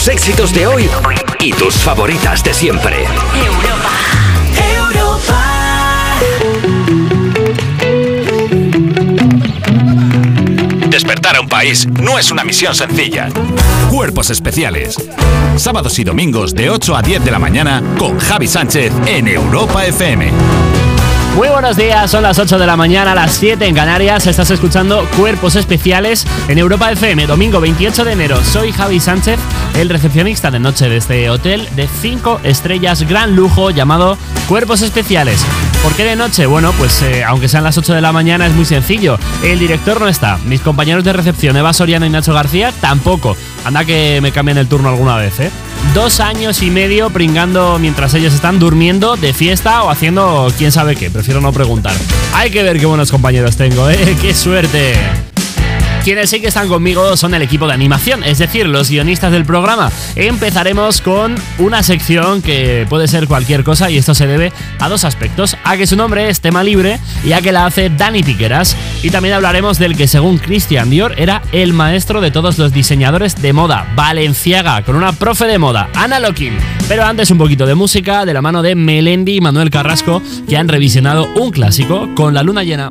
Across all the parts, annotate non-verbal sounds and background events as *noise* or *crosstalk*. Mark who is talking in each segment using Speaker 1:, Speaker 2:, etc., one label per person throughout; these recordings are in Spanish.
Speaker 1: tus éxitos de hoy y tus favoritas de siempre. Europa.
Speaker 2: Despertar a un país no es una misión sencilla. Cuerpos especiales. Sábados y domingos de 8 a 10 de la mañana con Javi Sánchez en Europa FM.
Speaker 3: Muy buenos días, son las 8 de la mañana, las 7 en Canarias. Estás escuchando Cuerpos Especiales en Europa FM, domingo 28 de enero. Soy Javi Sánchez, el recepcionista de noche de este hotel de 5 estrellas gran lujo llamado Cuerpos Especiales. ¿Por qué de noche? Bueno, pues eh, aunque sean las 8 de la mañana es muy sencillo. El director no está, mis compañeros de recepción Eva Soriano y Nacho García tampoco. Anda que me cambien el turno alguna vez, ¿eh? Dos años y medio pringando mientras ellos están durmiendo de fiesta o haciendo quién sabe qué. Prefiero no preguntar. Hay que ver qué buenos compañeros tengo, ¿eh? *laughs* ¡Qué suerte! Quienes sí que están conmigo son el equipo de animación, es decir, los guionistas del programa. Empezaremos con una sección que puede ser cualquier cosa y esto se debe a dos aspectos, a que su nombre es tema libre y a que la hace Dani Piqueras. Y también hablaremos del que según Christian Dior era el maestro de todos los diseñadores de moda, Valenciaga, con una profe de moda, Ana Lokin. Pero antes un poquito de música de la mano de Melendi y Manuel Carrasco, que han revisionado un clásico con la luna llena.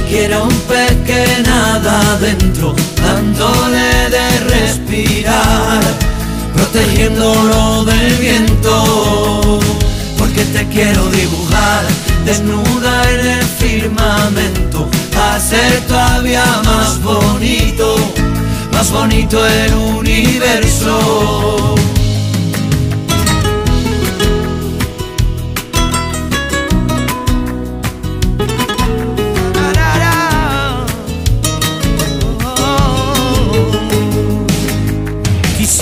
Speaker 4: Quiero un pez que nada adentro, dándole de respirar, protegiéndolo del viento. Porque te quiero dibujar desnuda en el firmamento, hacer todavía más bonito, más bonito el universo.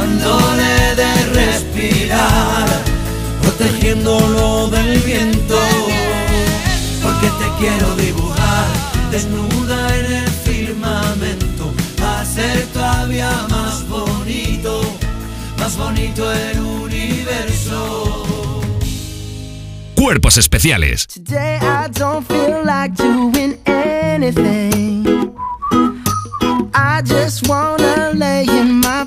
Speaker 4: dándole de respirar protegiéndolo del viento. Porque te quiero dibujar desnuda en el firmamento, hacer todavía más bonito, más bonito el universo.
Speaker 2: Cuerpos especiales.
Speaker 5: Today I don't feel like doing anything. I I just wanna lay in my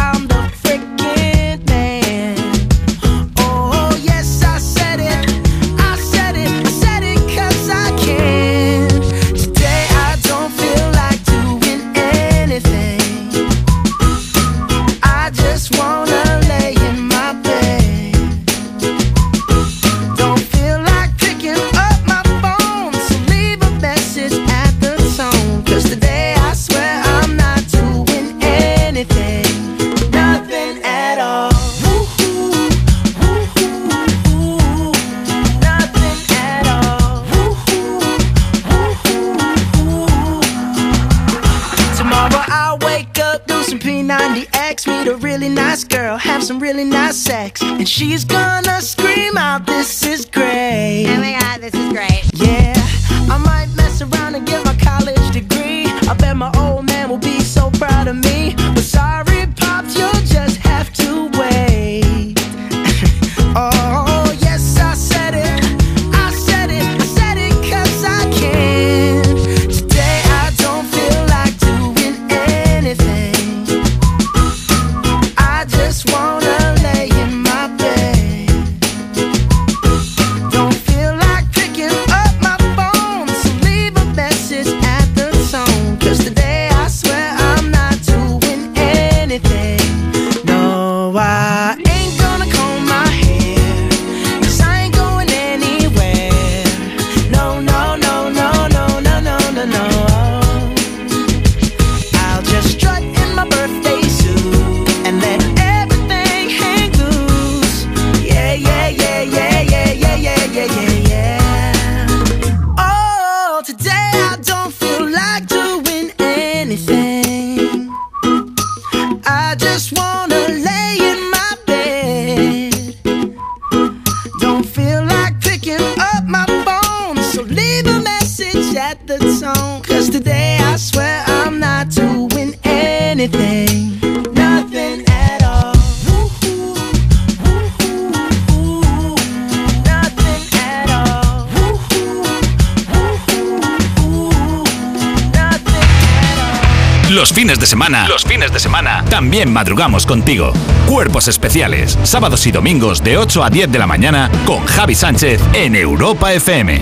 Speaker 2: también madrugamos contigo. Cuerpos especiales, sábados y domingos de 8 a 10 de la mañana con Javi Sánchez en Europa FM.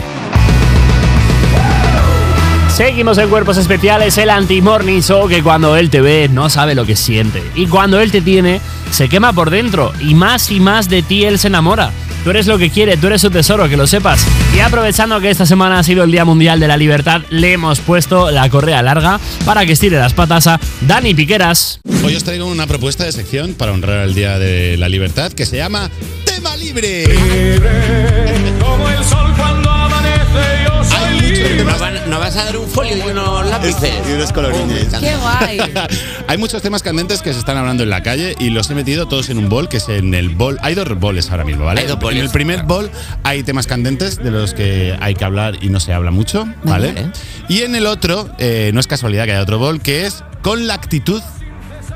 Speaker 3: Seguimos en Cuerpos Especiales, el anti-morning show que cuando él te ve no sabe lo que siente. Y cuando él te tiene, se quema por dentro. Y más y más de ti él se enamora. Tú eres lo que quiere, tú eres su tesoro, que lo sepas. Y aprovechando que esta semana ha sido el Día Mundial de la Libertad, le hemos puesto la correa larga para que estire las patas a Dani Piqueras.
Speaker 6: Hoy os traigo una propuesta de sección para honrar el Día de la Libertad que se llama Tema Libre.
Speaker 7: Como el sol cuando
Speaker 8: ¿No, van- vas a dar un folio y unos lápices?
Speaker 6: y unos colorines.
Speaker 9: Qué guay. *laughs*
Speaker 6: Hay muchos temas candentes que se están hablando en la calle y los he metido todos en un bol, que es en el bol. Hay dos boles ahora mismo, ¿vale?
Speaker 8: Hay dos
Speaker 6: En
Speaker 8: boles,
Speaker 6: el primer bol hay temas candentes de los que hay que hablar y no se habla mucho, ¿vale?
Speaker 8: Vale.
Speaker 6: Y en el otro, eh, no es casualidad que haya otro bol, que es con la actitud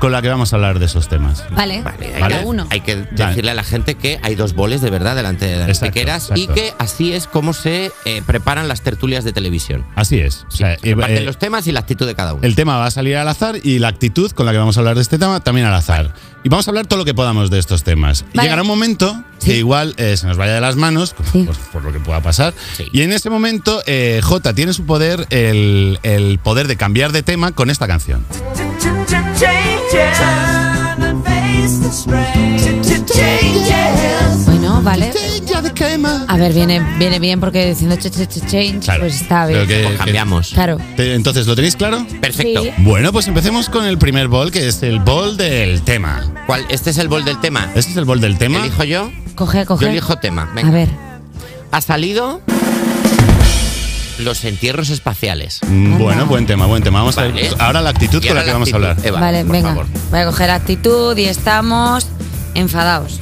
Speaker 6: con la que vamos a hablar de esos temas.
Speaker 9: Vale,
Speaker 8: Vale, hay,
Speaker 6: Vale.
Speaker 9: cada
Speaker 8: que,
Speaker 9: uno.
Speaker 8: hay que decirle a la gente que hay dos boles de verdad delante de las
Speaker 6: Exacto,
Speaker 8: pequeras y que así es como se eh, preparan las tertulias de televisión.
Speaker 6: Así es. O sea,
Speaker 8: Se
Speaker 6: eh,
Speaker 8: los temas y la actitud de cada uno.
Speaker 6: El tema va a salir al azar y la actitud con la que vamos a hablar de este tema también al azar. Y vamos a hablar todo lo que podamos de estos temas.
Speaker 9: Vale.
Speaker 6: Llegará un momento que igual eh, se nos vaya de las manos,
Speaker 9: Sí.
Speaker 6: por lo que pueda pasar.
Speaker 8: Sí.
Speaker 6: Y en ese momento, eh, J tiene su poder, el, el poder de cambiar de tema con esta canción.
Speaker 9: Bueno, vale. A ver, viene, viene bien porque diciendo ch ch ch change,
Speaker 6: Claro.
Speaker 9: pues está bien.
Speaker 6: Que-
Speaker 8: Pues cambiamos.
Speaker 9: Claro.
Speaker 6: Entonces, ¿lo tenéis claro?
Speaker 8: Perfecto.
Speaker 9: Sí.
Speaker 6: Bueno, pues empecemos con el primer bol, que es el bol del tema.
Speaker 8: ¿Cuál? ¿Este es el bol del tema?
Speaker 6: Este es el bol del tema.
Speaker 8: ¿Elijo yo?
Speaker 9: Coge, coge.
Speaker 8: Yo elijo tema. Venga.
Speaker 9: A ver.
Speaker 8: Ha salido los entierros espaciales.
Speaker 6: Mm, Bueno, buen tema, buen tema. Vamos a
Speaker 8: Vale.
Speaker 6: ver ahora la actitud con la que vamos a hablar.
Speaker 8: Eva,
Speaker 9: vale,
Speaker 8: por
Speaker 9: venga.
Speaker 8: favor.
Speaker 9: Voy a coger actitud y estamos enfadados.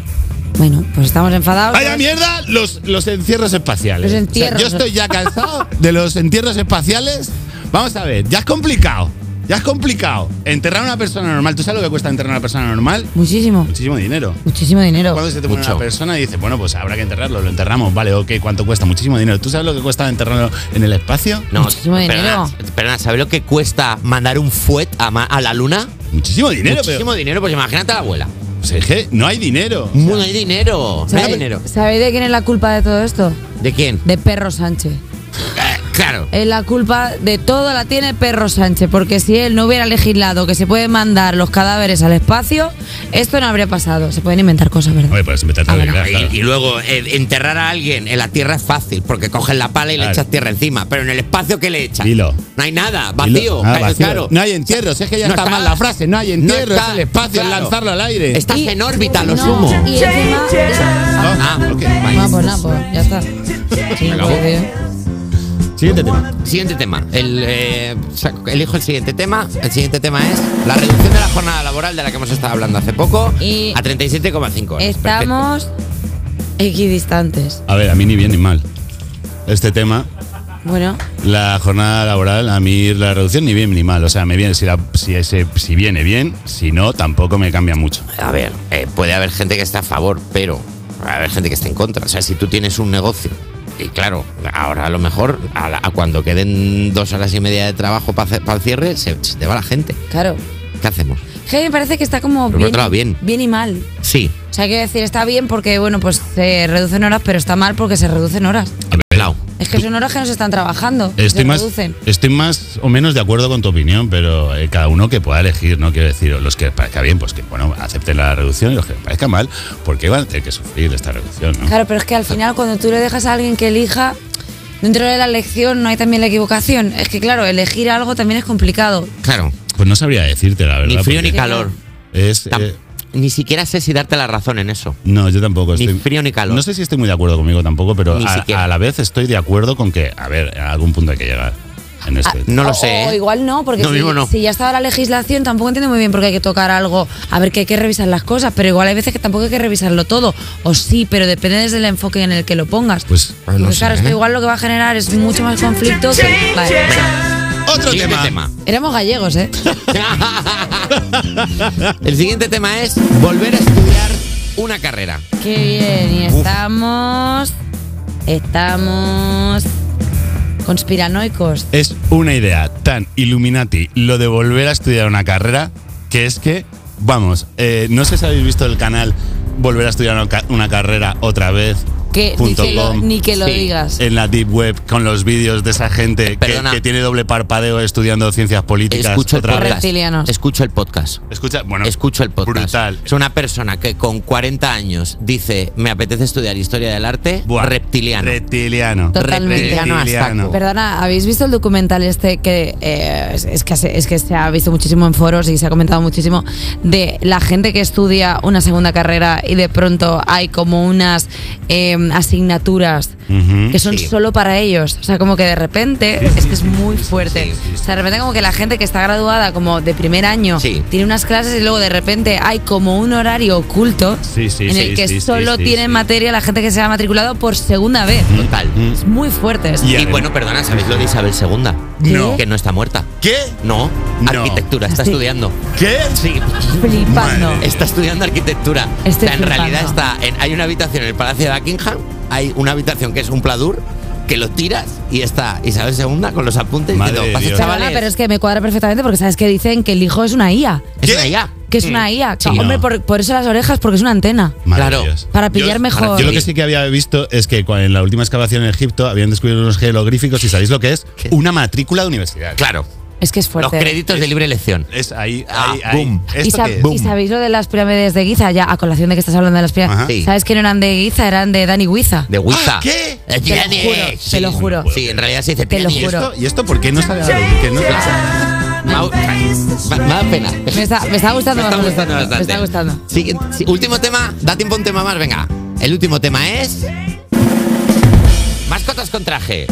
Speaker 9: Bueno, pues estamos enfadados.
Speaker 6: ¡Vaya mierda! Los, los encierros espaciales.
Speaker 9: Los entierros.
Speaker 6: O sea, yo estoy ya cansado de los entierros espaciales. Vamos a ver, ya es complicado. Ya es complicado. Enterrar a una persona normal. ¿Tú sabes lo que cuesta enterrar a una persona normal?
Speaker 9: Muchísimo,
Speaker 6: Muchísimo dinero.
Speaker 9: muchísimo dinero.
Speaker 6: Cuando se te muere
Speaker 8: Mucho.
Speaker 6: una persona y dices, bueno, pues habrá que enterrarlo, lo enterramos, vale, ok, ¿cuánto cuesta? Muchísimo dinero. ¿Tú sabes lo que cuesta enterrarlo en el espacio?
Speaker 8: No,
Speaker 9: Muchísimo
Speaker 8: perdona,
Speaker 9: dinero.
Speaker 8: perdona, ¿sabes lo que cuesta mandar un fuet a, ma- a la luna?
Speaker 6: Muchísimo dinero,
Speaker 8: Muchísimo dinero, pues imagínate a la abuela.
Speaker 6: pero. Sea, es que no hay dinero.
Speaker 8: No hay dinero. No hay
Speaker 9: ¿Sabéis-
Speaker 8: dinero.
Speaker 9: ¿Sabéis de quién es la culpa de todo esto?
Speaker 8: ¿De quién?
Speaker 9: De Perro Sánchez.
Speaker 8: Eh, claro.
Speaker 9: Es la culpa de todo la tiene Perro Sánchez, porque si él no hubiera legislado que se pueden mandar los cadáveres al espacio, esto no habría pasado. Se pueden inventar cosas, ¿verdad?
Speaker 6: Oye, pues empezar
Speaker 9: Ah, bueno.
Speaker 6: claro, claro.
Speaker 8: Y, y luego eh, enterrar a alguien en la tierra es fácil, porque coges la pala y le echas tierra encima. Pero en el espacio, ¿qué le echas?
Speaker 6: Hilo.
Speaker 8: No hay nada,
Speaker 6: Y
Speaker 8: vacío.
Speaker 6: ah,
Speaker 8: claro,
Speaker 6: vacío.
Speaker 8: claro.
Speaker 6: No hay entierros, es que ya
Speaker 8: No
Speaker 6: está,
Speaker 8: está.
Speaker 6: mal la frase. No hay entierros,
Speaker 8: está,
Speaker 6: es el espacio, es lanzarlo al aire.
Speaker 8: Estás
Speaker 9: Y-
Speaker 8: en órbita, lo
Speaker 9: No,
Speaker 8: sumo.
Speaker 9: Y encima.
Speaker 8: Ah.
Speaker 9: Ah, pues nada, pues ya está. Sí.
Speaker 6: Siguiente tema.
Speaker 8: Siguiente tema. El, eh, elijo el siguiente tema. El siguiente tema es la reducción de la jornada laboral de la que hemos estado hablando hace poco
Speaker 9: Y-
Speaker 8: a 37,5 horas.
Speaker 9: Estamos equidistantes.
Speaker 6: A ver, a mí ni bien ni mal. Este tema,
Speaker 9: Bueno,
Speaker 6: la jornada laboral, a mí la reducción ni bien ni mal. O sea, me viene, si, la- si, ese, si viene bien, si no, tampoco me cambia mucho.
Speaker 8: A ver, eh, puede haber gente que esté a favor, pero a haber gente que esté en contra. O sea, si tú tienes un negocio y claro, ahora a lo mejor a, la- a cuando queden dos horas y media de trabajo para el cierre, se, se te va la gente.
Speaker 9: claro.
Speaker 8: ¿Qué hacemos?
Speaker 9: Que me parece que está como bien,
Speaker 8: otro lado, bien.
Speaker 9: bien y mal.
Speaker 8: Sí.
Speaker 9: O sea, quiero decir, está bien porque, bueno, pues se reducen horas, pero está mal porque se reducen horas. Es que son horas que no se están trabajando.
Speaker 6: Estoy
Speaker 9: se
Speaker 6: más,
Speaker 9: reducen.
Speaker 6: estoy más o menos de acuerdo con tu opinión, pero eh, cada uno que pueda elegir, ¿no? Quiero decir, los que parezca bien, pues que, bueno, acepten la reducción y los que parezca mal, porque van a tener que sufrir esta reducción, ¿no?
Speaker 9: Claro, pero es que al final cuando tú le dejas a alguien que elija, dentro de la elección no hay también la equivocación. Es que claro, elegir algo también es complicado.
Speaker 8: Claro.
Speaker 6: Pues no sabría decirte, la verdad.
Speaker 8: Ni frío ni calor.
Speaker 6: Es, eh,
Speaker 8: Ni siquiera sé si darte la razón en eso.
Speaker 6: no, yo tampoco.
Speaker 8: Ni
Speaker 6: estoy-
Speaker 8: frío ni calor.
Speaker 6: No sé si estoy muy de acuerdo conmigo tampoco, pero a, la vez estoy de acuerdo con que, a ver, a algún punto hay que llegar en este.
Speaker 8: Ah, no lo sé.
Speaker 9: O
Speaker 8: ¿eh?
Speaker 9: igual no, porque
Speaker 8: No,
Speaker 9: si,
Speaker 8: no.
Speaker 9: si ya estaba la legislación, tampoco entiendo muy bien por qué hay que tocar algo. A ver, que hay que revisar las cosas, pero igual hay veces que tampoco hay que revisarlo todo. O sí, pero depende desde el enfoque en el que lo pongas.
Speaker 6: Pues,
Speaker 8: Pues no
Speaker 9: claro,
Speaker 8: sé,
Speaker 9: es que
Speaker 8: ¿eh?
Speaker 9: igual lo que va a generar es mucho más conflicto que. Vale.
Speaker 6: Otro
Speaker 8: Siguiente
Speaker 6: tema.
Speaker 8: tema.
Speaker 9: Éramos gallegos, ¿eh? *laughs*
Speaker 8: El siguiente tema es volver a estudiar una carrera.
Speaker 9: Qué bien, y estamos. Estamos. conspiranoicos.
Speaker 6: Es una idea tan Illuminati lo de volver a estudiar una carrera que es que, vamos, eh, no sé si habéis visto el canal Volver a estudiar una carrera otra vez.
Speaker 9: Que, ni, que lo, ni que lo
Speaker 8: Sí.
Speaker 9: digas.
Speaker 6: En la deep web con los vídeos de esa gente que, tiene doble parpadeo estudiando ciencias políticas.
Speaker 8: Escucho el
Speaker 6: otra
Speaker 8: podcast.
Speaker 9: Reptilianos.
Speaker 8: Escucho el podcast.
Speaker 6: Escucha, bueno,
Speaker 8: Escucho el podcast.
Speaker 6: Brutal.
Speaker 8: Es una persona que con 40 años dice, me apetece estudiar historia del arte,
Speaker 6: Buah,
Speaker 8: reptiliano.
Speaker 6: Reptiliano.
Speaker 9: Totalmente.
Speaker 8: Reptiliano.
Speaker 9: Perdona, ¿habéis visto el documental este que eh, es, es que se, es que se ha visto muchísimo en foros y se ha comentado muchísimo de la gente que estudia una segunda carrera y de pronto hay como unas eh, asignaturas
Speaker 6: Ujú.
Speaker 9: que son
Speaker 8: Sí.
Speaker 9: solo para ellos? O sea, como que de repente es que es muy fuerte.
Speaker 8: Sí, sí, sí.
Speaker 9: O sea, de repente como que la gente que está graduada como de primer año
Speaker 8: Sí.
Speaker 9: tiene unas clases y luego de repente hay como un horario oculto
Speaker 6: Sí, sí,
Speaker 9: en el
Speaker 6: sí,
Speaker 9: que
Speaker 6: sí, sí,
Speaker 9: solo
Speaker 6: sí,
Speaker 9: tienen
Speaker 6: sí.
Speaker 9: materia la gente que se ha matriculado por segunda vez.
Speaker 8: Total.
Speaker 6: Mm.
Speaker 9: Es muy fuerte.
Speaker 6: Y
Speaker 8: bueno, perdona, ¿sabéis lo de Isabel II?
Speaker 6: No.
Speaker 8: Que no está muerta.
Speaker 6: ¿Qué?
Speaker 8: No,
Speaker 6: No.
Speaker 8: arquitectura, está
Speaker 9: Sí.
Speaker 8: estudiando.
Speaker 6: ¿Qué?
Speaker 8: Sí,
Speaker 9: Flipando.
Speaker 6: Madre.
Speaker 8: está estudiando arquitectura.
Speaker 9: Estoy
Speaker 8: O sea, en
Speaker 9: flipando.
Speaker 8: realidad está en- hay una habitación en el Palacio de Buckingham, hay una habitación que es un pladur que lo tiras y está Isabel II con los apuntes
Speaker 6: Madre
Speaker 8: diciendo, pasa chavales.
Speaker 9: pero es que me cuadra perfectamente porque sabes que dicen que el hijo es una IA.
Speaker 8: Es una IA.
Speaker 9: Que es una
Speaker 8: Mm.
Speaker 9: IA.
Speaker 8: Sí.
Speaker 9: Hombre,
Speaker 6: No.
Speaker 9: por, por eso las orejas, porque es una antena.
Speaker 6: Madre
Speaker 8: Claro.
Speaker 6: Dios.
Speaker 9: Para pillar
Speaker 6: Yo-
Speaker 9: mejor.
Speaker 6: Yo lo que sí que había visto es que cua- en la última excavación en Egipto habían descubierto unos jeroglíficos y ¿sabéis lo que es?
Speaker 8: ¿Qué?
Speaker 6: Una matrícula de universidad.
Speaker 8: Claro,
Speaker 9: Es que es
Speaker 8: los
Speaker 9: fuerte.
Speaker 8: créditos de libre elección.
Speaker 6: Es ahí,
Speaker 8: Ah,
Speaker 6: ahí, ahí.
Speaker 8: boom.
Speaker 9: ¿Y, y sabéis lo de las pirámides de Giza? Ya, a colación de que estás hablando de las pirámides.
Speaker 8: Sí.
Speaker 9: ¿Sabes que no eran de Giza? Eran de Dani Guiza.
Speaker 8: De Wiza.
Speaker 6: Ah, ¿qué?
Speaker 9: Te lo juro,
Speaker 8: sí.
Speaker 9: te lo juro.
Speaker 8: Sí, en realidad se dice
Speaker 9: Te lo
Speaker 8: tiene-
Speaker 6: ¿Y
Speaker 9: juro.
Speaker 6: esto, ¿Y esto por qué no sale a? Que no-
Speaker 8: Me, me da pena.
Speaker 9: Me está, me está gustando
Speaker 8: Me está gustando
Speaker 9: Me
Speaker 8: bastante.
Speaker 9: está gustando.
Speaker 8: Siguiente- sí, último tema, da tiempo a un tema más, venga. El último tema es. Mascotas con traje.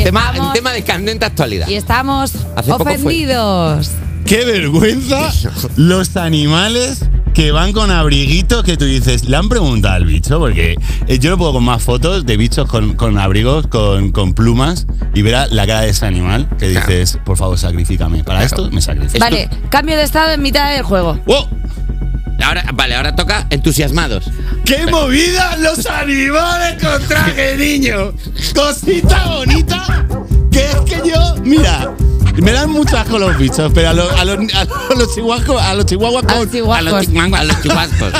Speaker 9: Y
Speaker 8: tema,
Speaker 9: estamos-
Speaker 8: un tema de candente actualidad.
Speaker 9: Y estamos
Speaker 8: Hace
Speaker 9: ofendidos.
Speaker 6: ¡Qué vergüenza! *laughs* Los animales que van con abriguitos que tú dices, le han preguntado al bicho, porque eh, yo no puedo con más fotos de bichos con, con abrigos, con, con plumas, y ver a la cara de ese animal que dices, por favor, sacrifícame. Para
Speaker 8: Claro.
Speaker 6: esto me sacrifico.
Speaker 9: Vale, cambio de estado en mitad del juego.
Speaker 6: ¡Wow!
Speaker 8: Ahora, vale, ahora toca entusiasmados.
Speaker 6: ¡Qué movida los animales con traje, niño! Cosita bonita. Que es que yo, mira, me dan mucho asco los bichos, pero a los, a los, a los chihuahuas, a los chihuahuas
Speaker 9: A
Speaker 6: con,
Speaker 9: los chihuahuas.
Speaker 6: a los chihuahuas,
Speaker 8: A los chubascos.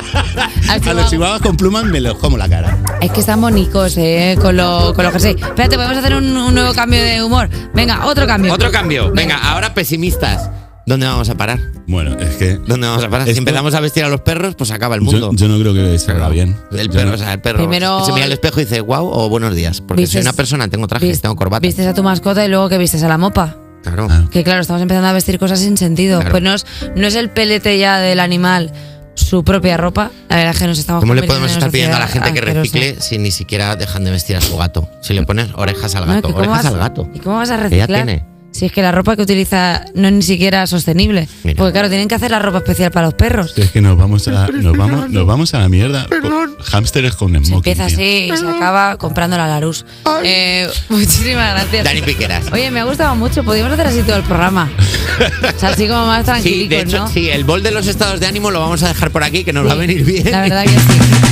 Speaker 8: *laughs*
Speaker 6: a los chihuahuas con plumas me los como la cara.
Speaker 9: Es que están bonicos, eh, con, lo, con los jerseys. Espérate, podemos hacer un, un nuevo cambio de humor. Venga, otro cambio.
Speaker 8: Otro cambio. Venga, ahora pesimistas. ¿Dónde vamos a parar?
Speaker 6: Bueno, es que
Speaker 8: ¿Dónde vamos a parar? Si
Speaker 6: Esto-
Speaker 8: empezamos a vestir a los perros, pues acaba el mundo.
Speaker 6: yo no creo que se haga bien.
Speaker 8: El
Speaker 6: Yo
Speaker 8: perro,
Speaker 6: no-
Speaker 8: o sea, el perro
Speaker 9: Primero-
Speaker 8: se mira al espejo y dice, wow o buenos días. Porque soy
Speaker 9: Vistes-
Speaker 8: una persona, tengo trajes,
Speaker 9: Vis-
Speaker 8: tengo corbata.
Speaker 9: Vistes a tu mascota y luego que vistes a la mopa.
Speaker 8: Claro.
Speaker 6: Ah.
Speaker 9: Que claro, estamos empezando a vestir cosas sin sentido.
Speaker 8: Claro.
Speaker 9: Pues no es, no es el pelete ya del animal su propia ropa. La verdad es que nos estamos
Speaker 8: ¿Cómo le
Speaker 9: convirtiendo
Speaker 8: podemos
Speaker 9: en
Speaker 8: estar pidiendo a la gente que
Speaker 9: asquerosa.
Speaker 8: recicle si ni siquiera dejan de vestir a su gato? Si le pones orejas al gato,
Speaker 9: que ¿cómo
Speaker 8: orejas
Speaker 9: vas-
Speaker 8: al gato.
Speaker 9: ¿Y cómo vas a
Speaker 8: Ella
Speaker 9: reciclar?
Speaker 8: tiene.
Speaker 9: Si es que la ropa que utiliza no es ni siquiera sostenible.
Speaker 8: Mira.
Speaker 9: Porque claro, tienen que hacer la ropa especial para los perros.
Speaker 6: Es que nos vamos a, nos vamos, nos vamos a la mierda. Hámsteres con smoking.
Speaker 9: Empieza
Speaker 6: tío.
Speaker 9: así y se acaba comprando la Larus. Eh, *laughs* muchísimas gracias.
Speaker 8: Dani Piqueras.
Speaker 9: Oye, me ha gustado mucho. Podríamos hacer así todo el programa. O sea, así como más
Speaker 8: Sí, de hecho,
Speaker 9: ¿no?
Speaker 8: sí, el bol de los estados de ánimo lo vamos a dejar por aquí, que nos va a venir bien.
Speaker 9: La verdad que sí.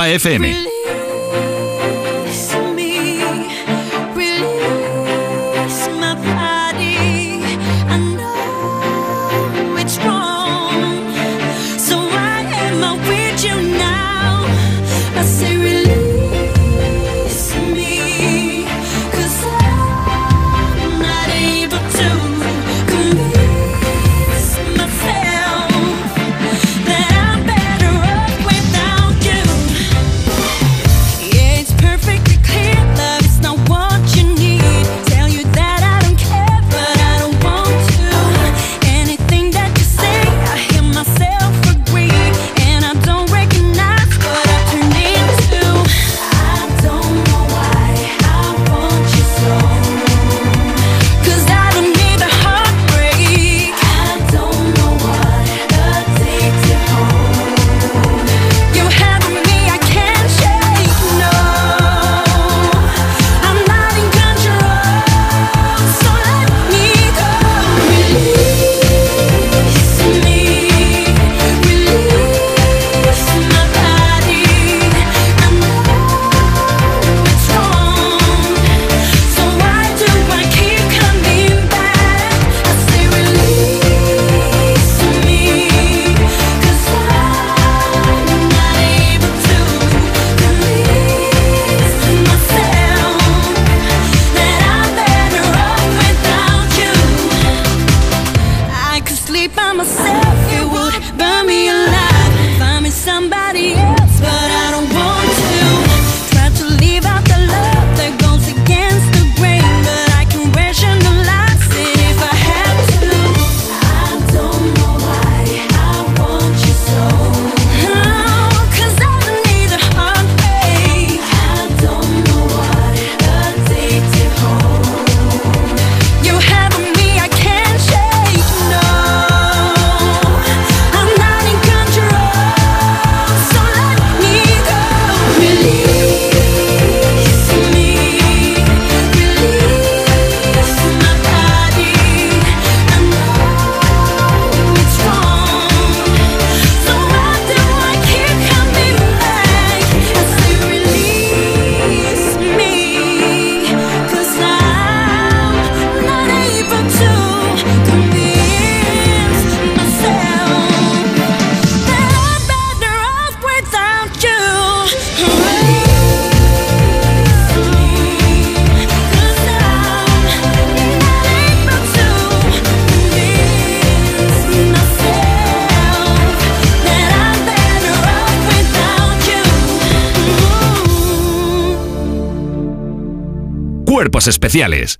Speaker 10: Europa FM. Especiales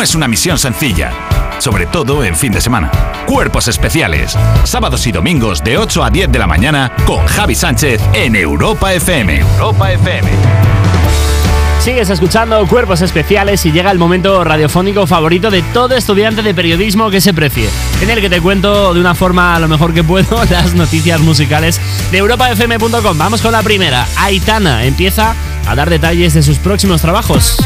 Speaker 2: no es una misión sencilla, sobre todo en fin de semana. Cuerpos especiales, sábados y domingos de 8 a 10 de la mañana con Javi Sánchez en Europa FM. Europa FM.
Speaker 3: Sigues escuchando Cuerpos Especiales y llega el momento radiofónico favorito de todo estudiante de periodismo que se precie, en el que te cuento de una forma a lo mejor que puedo *laughs* las noticias musicales de europafm.com. Vamos con la primera. Aitana empieza a dar detalles de sus próximos trabajos.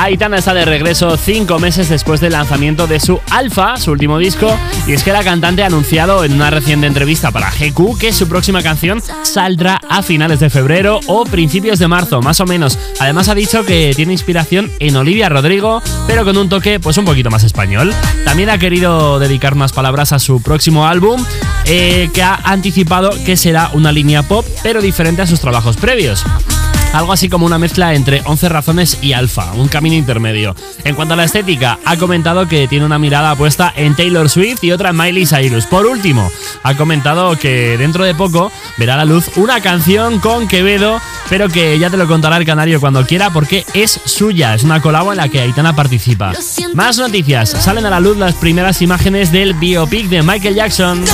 Speaker 3: Aitana está de regreso cinco meses después del lanzamiento de su Alpha, su último disco, y es que la cantante ha anunciado en una reciente entrevista para GQ que su próxima canción saldrá a finales de febrero o principios de marzo, más o menos. Además ha dicho que tiene inspiración en Olivia Rodrigo, pero con un toque pues un poquito más español. También ha querido dedicar más palabras a su próximo álbum, eh, que ha anticipado que será una línea pop, pero diferente a sus trabajos previos. Algo así como una mezcla entre 11 razones y alfa, un camino intermedio. En cuanto a la estética, ha comentado que tiene una mirada puesta en Taylor Swift y otra en Miley Cyrus. Por último, ha comentado que dentro de poco verá a la luz una canción con Quevedo, pero que ya te lo contará el canario cuando quiera porque es suya, es una colabo en la que Aitana participa. Más noticias, salen a la luz las primeras imágenes del biopic de Michael Jackson.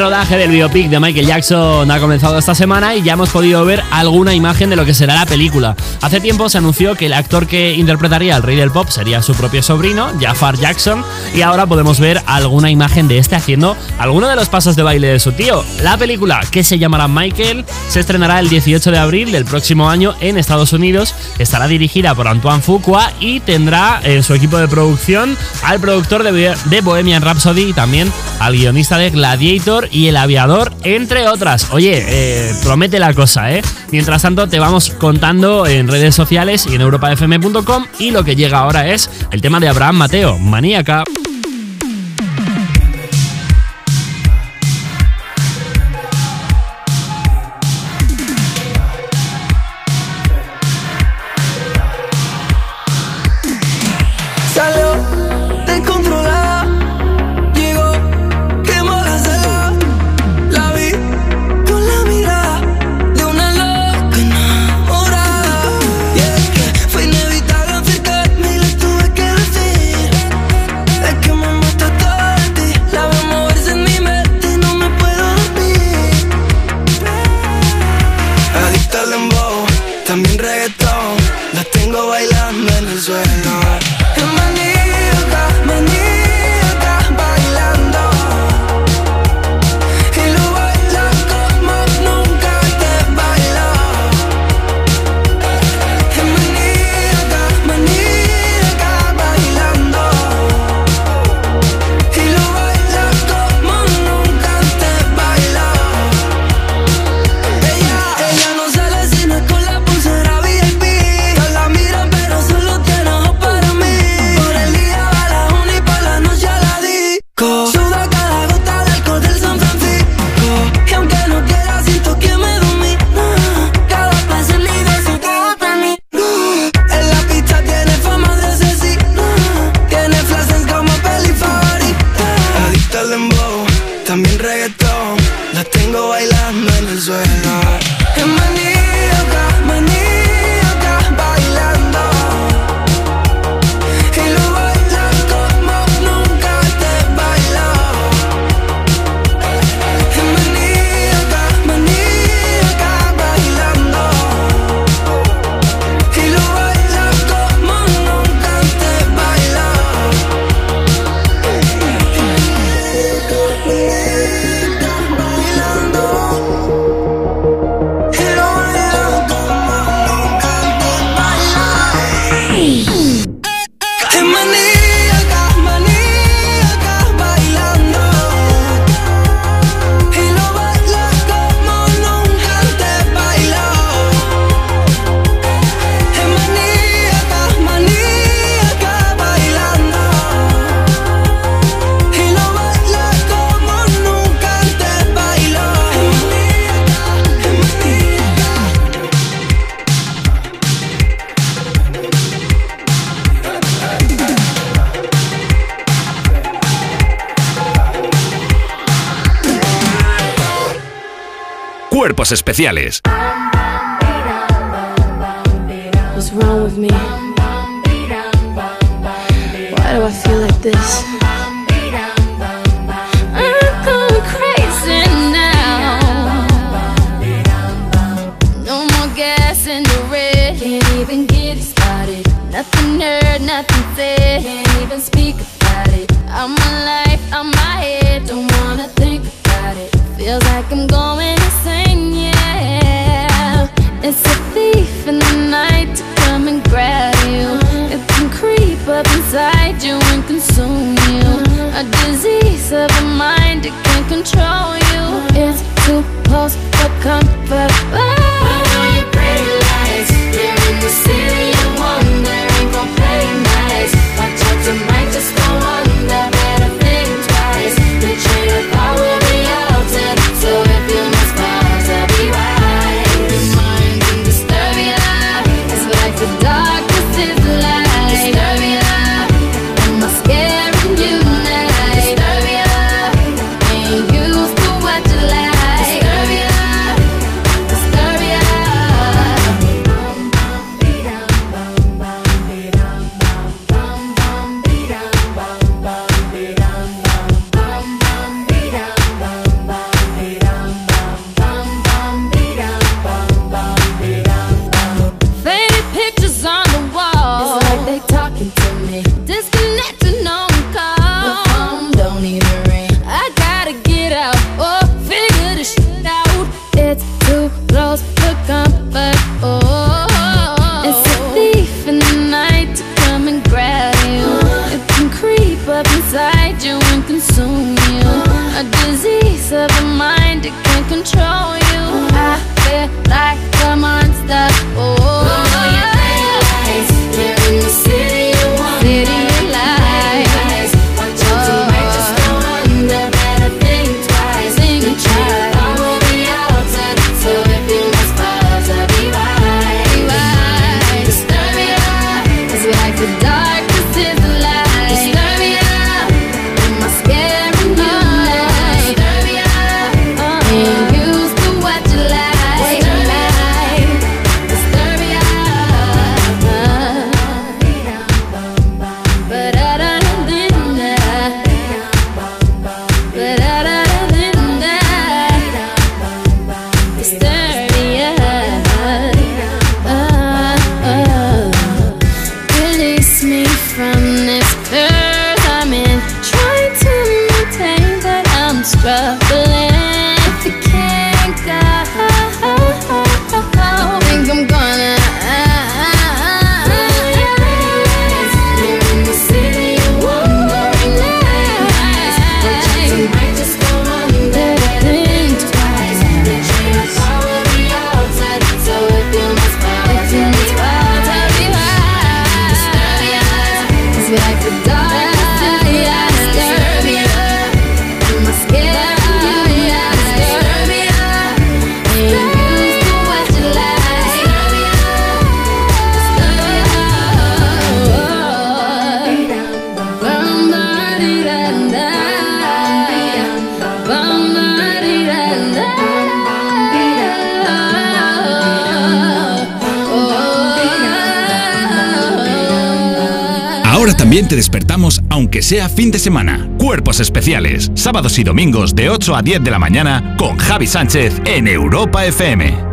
Speaker 3: Rodaje del biopic de Michael Jackson ha comenzado esta semana y ya hemos podido ver alguna imagen de lo que será la película. Hace tiempo se anunció que el actor que interpretaría al rey del pop sería su propio sobrino, Jafar Jackson, y ahora podemos ver alguna imagen de este haciendo alguno de los pasos de baile de su tío. La película, que se llamará Michael, se estrenará el 18 de abril del próximo año en Estados Unidos. Estará dirigida por Antoine Fuqua y tendrá en su equipo de producción al productor de Bohemian Rhapsody y también al guionista de Gladiator y El Aviador, entre otras. Oye, eh, promete la cosa, ¿eh? Mientras tanto, te vamos contando en redes sociales y en europafm.com y lo que llega ahora es el tema de Abraham Mateo, Maníaca.
Speaker 5: La tengo bailando en el
Speaker 2: suelo. especiales.
Speaker 11: What's wrong with me?
Speaker 2: aunque sea fin de semana. Cuerpos especiales, sábados y domingos de 8 a 10 de la mañana con Javi Sánchez en Europa FM.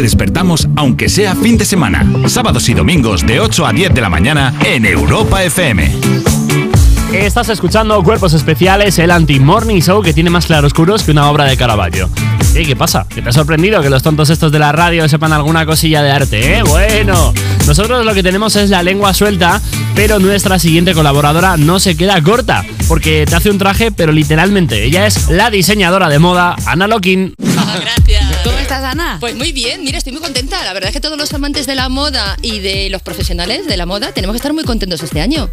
Speaker 2: Te despertamos, aunque sea fin de semana. Sábados y domingos de 8 a 10 de la mañana en Europa FM.
Speaker 3: Estás escuchando Cuerpos Especiales, el anti-morning show que tiene más claroscuros que una obra de Caravaggio. ¿Y qué pasa? ¿Que te ha sorprendido que los tontos estos de la radio sepan alguna cosilla de arte, eh? Bueno, nosotros lo que tenemos es la lengua suelta, pero nuestra siguiente colaboradora no se queda corta, porque te hace un traje, pero literalmente. Ella es la diseñadora de moda, Ana Lokin.
Speaker 9: ¿Cómo estás, Ana?
Speaker 12: Pues muy bien, mira, estoy muy contenta. La verdad es que todos los amantes de la moda y de los profesionales de la moda tenemos que estar muy contentos este año.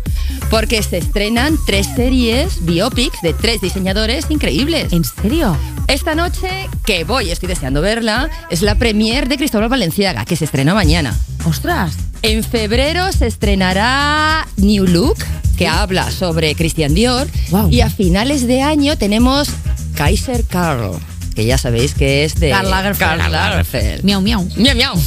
Speaker 12: Porque se estrenan tres series biopics de tres diseñadores increíbles.
Speaker 9: ¿En serio?
Speaker 12: Esta noche, que voy, estoy deseando verla, es la premier de Cristóbal Valenciaga, que se estrena mañana.
Speaker 9: ¡Ostras!
Speaker 12: En febrero se estrenará New Look, que habla sobre Christian Dior. Y a finales de año tenemos Kaiser Karl, que ya sabéis que es de
Speaker 9: Karl Lagerfeld.
Speaker 12: Karl Lagerfeld.
Speaker 9: Miau, miau.
Speaker 12: Miau, miau. *laughs*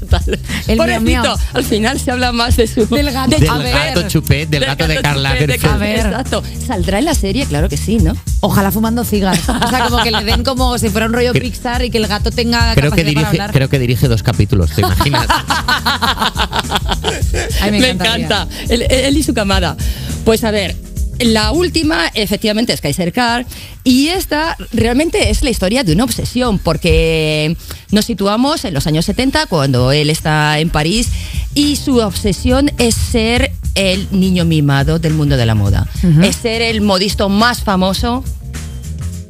Speaker 12: Total.
Speaker 9: El
Speaker 12: Pobrecito,
Speaker 9: miau, miau.
Speaker 12: al final se habla más de su...
Speaker 9: Del gato.
Speaker 12: de-
Speaker 8: Del gato chupet, del gato de Karl Lagerfeld.
Speaker 9: A ver.
Speaker 12: Exacto. ¿Saldrá en la serie? Claro que sí, ¿no?
Speaker 9: Ojalá fumando cigarros. O sea, como que le den como si fuera un rollo Pixar y que el gato tenga
Speaker 8: Creo que,
Speaker 9: para
Speaker 8: dirige,
Speaker 9: hablar.
Speaker 8: creo que dirige dos capítulos, ¿te imaginas? *laughs*
Speaker 9: Ay, me
Speaker 12: encanta. Él, él y su camada. Pues a ver. La última, efectivamente, es Kaiser Karl. Y esta realmente es la historia de una obsesión, porque nos situamos en los años 70, cuando él está en París, y su obsesión es ser el niño mimado del mundo de la moda. Es ser el modisto más famoso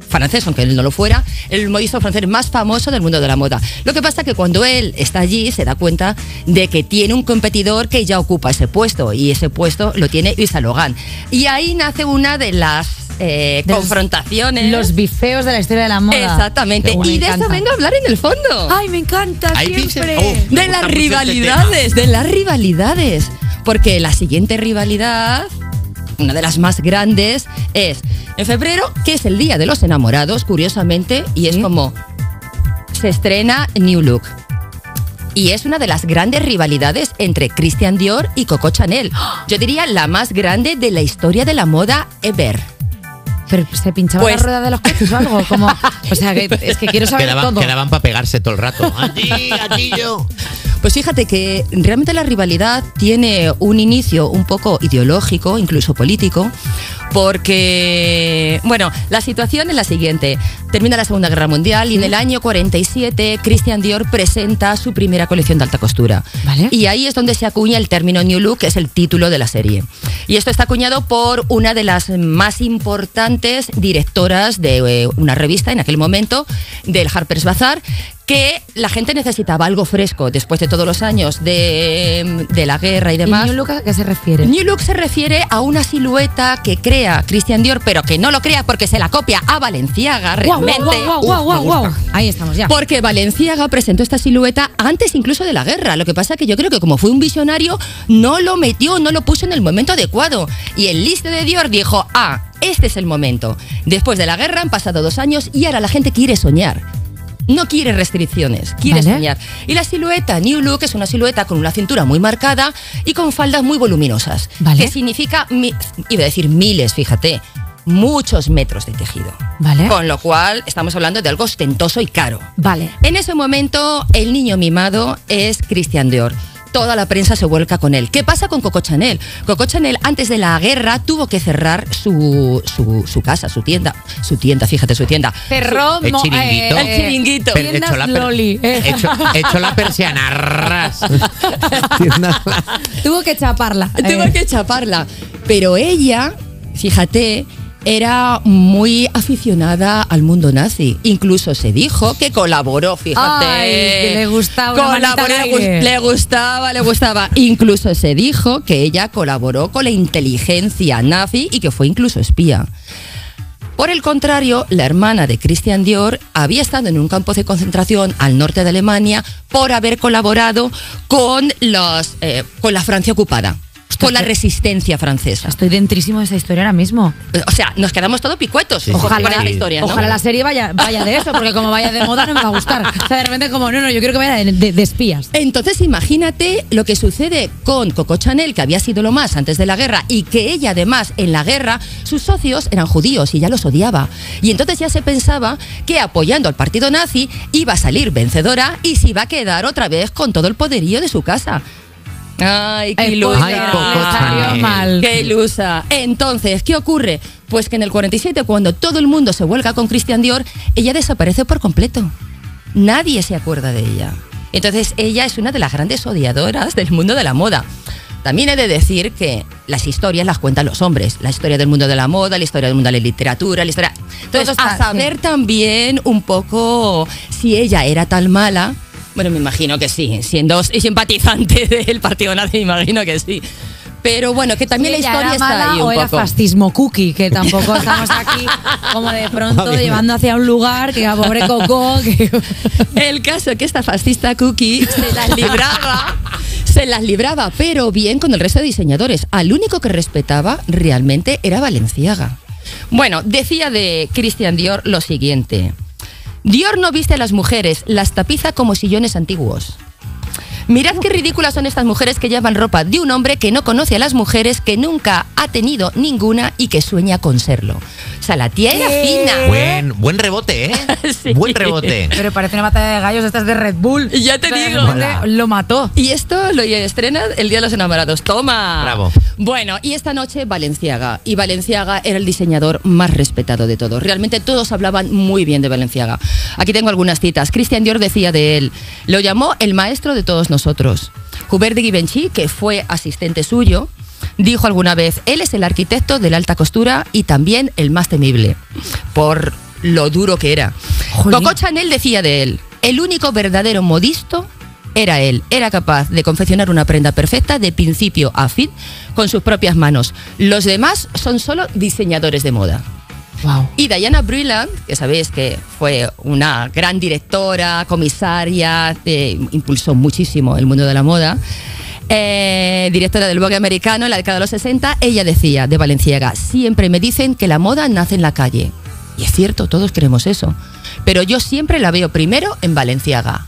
Speaker 12: francés, aunque él no lo fuera, el modisto francés más famoso del mundo de la moda. Lo que pasa que cuando él está allí se da cuenta de que tiene un competidor que ya ocupa ese puesto y ese puesto lo tiene Yves Saint Laurent. Y ahí nace una de las eh,
Speaker 9: De los-
Speaker 12: confrontaciones.
Speaker 9: Los bifeos de la historia de la moda.
Speaker 12: Exactamente.
Speaker 9: Bueno,
Speaker 12: Y de eso
Speaker 9: encanta.
Speaker 12: vengo a hablar en el fondo.
Speaker 9: Ay, me encanta
Speaker 8: Hay
Speaker 9: siempre.
Speaker 8: oh. Me
Speaker 12: de las
Speaker 8: este
Speaker 12: rivalidades, de las rivalidades. Porque la siguiente rivalidad, una de las más grandes, es en febrero, que es el Día de los Enamorados, curiosamente, y es como se estrena New Look. Y es una de las grandes rivalidades entre Christian Dior y Coco Chanel. Yo diría la más grande de la historia de la moda ever.
Speaker 9: Pero se pinchaba
Speaker 12: Pues-
Speaker 9: la rueda de los coches o algo. Como, o sea, que, es que quiero saber
Speaker 8: Quedaban,
Speaker 9: todo.
Speaker 8: quedaban para pegarse todo el rato. A ti, a ti yo.
Speaker 12: Pues fíjate que realmente la rivalidad tiene un inicio un poco ideológico, incluso político, porque, bueno, la situación es la siguiente. Termina la Segunda Guerra Mundial y en el año 47 Christian Dior presenta su primera colección de alta costura.
Speaker 9: Vale.
Speaker 12: Y ahí es donde se acuña el término New Look, que es el título de la serie. Y esto está acuñado por una de las más importantes directoras de eh, una revista en aquel momento, del Harper's Bazaar, que la gente necesitaba algo fresco después de todos los años de, de la guerra y
Speaker 9: ¿Y
Speaker 12: demás.
Speaker 9: New Look a qué se refiere?
Speaker 12: New Look se refiere a una silueta que crea Christian Dior, pero que no lo crea porque se la copia a Valenciaga realmente.
Speaker 9: guau, guau, guau. Ahí estamos ya.
Speaker 12: Porque Valenciaga presentó esta silueta antes incluso de la guerra. Lo que pasa es que yo creo que como fue un visionario, no lo metió, no lo puso en el momento adecuado. Y el listo de Dior dijo, ah, este es el momento. Después de la guerra han pasado dos años y ahora la gente quiere soñar. No quiere restricciones, quiere
Speaker 9: Vale.
Speaker 12: soñar. Y la silueta New Look es una silueta con una cintura muy marcada y con faldas muy voluminosas.
Speaker 9: Vale.
Speaker 12: Que significa, iba a decir miles, fíjate, muchos metros de tejido.
Speaker 9: Vale.
Speaker 12: Con lo cual estamos hablando de algo ostentoso y caro.
Speaker 9: Vale.
Speaker 12: En ese momento, el niño mimado es Christian Dior. Toda la prensa se vuelca con él. ¿Qué pasa con Coco Chanel? Coco Chanel, antes de la guerra, tuvo que cerrar su, su, su casa, su tienda. Su tienda, fíjate, su tienda.
Speaker 9: Cerró
Speaker 8: El
Speaker 9: mo-
Speaker 8: chiringuito.
Speaker 12: El chiringuito.
Speaker 8: Pero
Speaker 9: Tiendas
Speaker 8: hecho la per-
Speaker 9: Loli, eh.
Speaker 8: hecho, hecho la persiana ras. *laughs*
Speaker 9: Tuvo que chaparla.
Speaker 12: Tuvo
Speaker 9: Eh,
Speaker 12: que chaparla. Pero ella, fíjate, era muy aficionada al mundo nazi. Incluso se dijo que colaboró, fíjate.
Speaker 9: Ay, que le gustaba
Speaker 12: Colaboró, le, le gustaba, le gustaba. Incluso se dijo que ella colaboró con la inteligencia nazi y que fue incluso espía. Por el contrario, la hermana de Christian Dior había estado en un campo de concentración al norte de Alemania por haber colaborado con, los, eh, con la Francia ocupada, con la resistencia francesa.
Speaker 9: Estoy dentrísimo de esa historia ahora mismo.
Speaker 12: O sea, nos quedamos todos picuetos con
Speaker 9: Ojalá,
Speaker 12: esta historia, ¿no?
Speaker 9: ojalá la serie vaya, vaya de eso, porque como vaya de moda no me va a gustar. O sea, de repente como, no, no, yo quiero que vaya de, de- de espías.
Speaker 12: Entonces imagínate lo que sucede con Coco Chanel, que había sido lo más antes de la guerra, y que ella además en la guerra, sus socios eran judíos y ya los odiaba. Y entonces ya se pensaba que apoyando al partido nazi iba a salir vencedora y se iba a quedar otra vez con todo el poderío de su casa. Ay, qué ilusa.
Speaker 9: Ay, salió mal.
Speaker 12: Qué ilusa. Entonces, ¿qué ocurre? Pues que en el 47, cuando todo el mundo se vuelca con Christian Dior, ella desaparece por completo. Nadie se acuerda de ella. Entonces, ella es una de las grandes odiadoras del mundo de la moda. También he de decir que las historias las cuentan los hombres. La historia del mundo de la moda, la historia del mundo de la literatura, la historia... Entonces, a saber también un poco si ella era tan mala. Bueno, me imagino que sí. Siendo simpatizante *laughs* del partido nazi, me imagino que sí. Pero bueno, que también
Speaker 9: Sí,
Speaker 12: la historia
Speaker 9: era
Speaker 12: está
Speaker 9: mala
Speaker 12: ahí
Speaker 9: o
Speaker 12: un
Speaker 9: era
Speaker 12: poco.
Speaker 9: fascismo cookie, que tampoco *laughs* estamos aquí como de pronto llevando hacia un lugar que a pobre Coco. Que... *laughs*
Speaker 12: El caso es que esta fascista cookie se las libraba, se las libraba, pero bien con el resto de diseñadores. Al único que respetaba realmente era Valenciaga. Bueno, decía de Christian Dior lo siguiente. Dior no viste a las mujeres, las tapiza como sillones antiguos. Mirad qué ridículas son estas mujeres que llevan ropa de un hombre que no conoce a las mujeres, que nunca ha tenido ninguna y que sueña con serlo. O sea, la tía era fina.
Speaker 8: Buen, buen rebote, ¿eh? *laughs* Buen rebote.
Speaker 9: Pero parece una batalla de gallos estas de Red Bull.
Speaker 12: Ya te digo.
Speaker 9: Lo mató.
Speaker 12: Y esto lo estrena el Día de los Enamorados. ¡Toma!
Speaker 8: Bravo.
Speaker 12: Bueno, y esta noche Valenciaga. Y Valenciaga era el diseñador más respetado de todos. Realmente todos hablaban muy bien de Valenciaga. Aquí tengo algunas citas. Christian Dior decía de él, lo llamó el maestro de todos nosotros. Hubert de Givenchy, que fue asistente suyo, dijo alguna vez, él es el arquitecto de la alta costura y también el más temible, por lo duro que era. Coco Chanel decía de él, el único verdadero modisto era él. Era capaz de confeccionar una prenda perfecta de principio a fin con sus propias manos. Los demás son solo diseñadores de moda.
Speaker 9: Wow.
Speaker 12: Y Diana Brilland, que sabéis que fue una gran directora, comisaria, eh, impulsó muchísimo el mundo de la moda, eh, directora del Vogue americano en la década de los 60, ella decía de Valenciaga, siempre me dicen que la moda nace en la calle. Y es cierto, todos creemos eso. Pero yo siempre la veo primero en Valenciaga.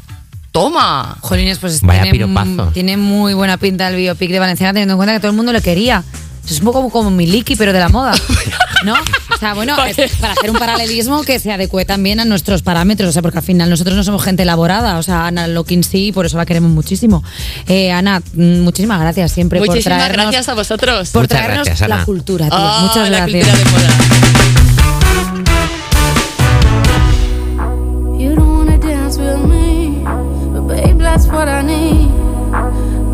Speaker 12: ¡Toma!
Speaker 9: Jolines, pues
Speaker 8: Vaya
Speaker 9: tiene,
Speaker 8: piropazo.
Speaker 9: tiene muy buena pinta el biopic de Valenciaga, teniendo en cuenta que todo el mundo le quería. Es un poco como, como Miliki, pero de la moda. *laughs* ¿No? O sea, bueno, es para hacer un paralelismo que se adecue también a nuestros parámetros. O sea, porque al final nosotros no somos gente elaborada. O sea, Ana Lokin sí, por eso la queremos muchísimo. Eh, Ana, mm, muchísimas gracias siempre por
Speaker 12: Muchísimas
Speaker 9: traernos,
Speaker 12: gracias a vosotros.
Speaker 9: por
Speaker 8: Muchas
Speaker 9: traernos
Speaker 8: gracias,
Speaker 9: la cultura, tío.
Speaker 12: Ah,
Speaker 9: Muchas
Speaker 12: la
Speaker 9: gracias.
Speaker 12: cultura de moda.
Speaker 11: That's what I need.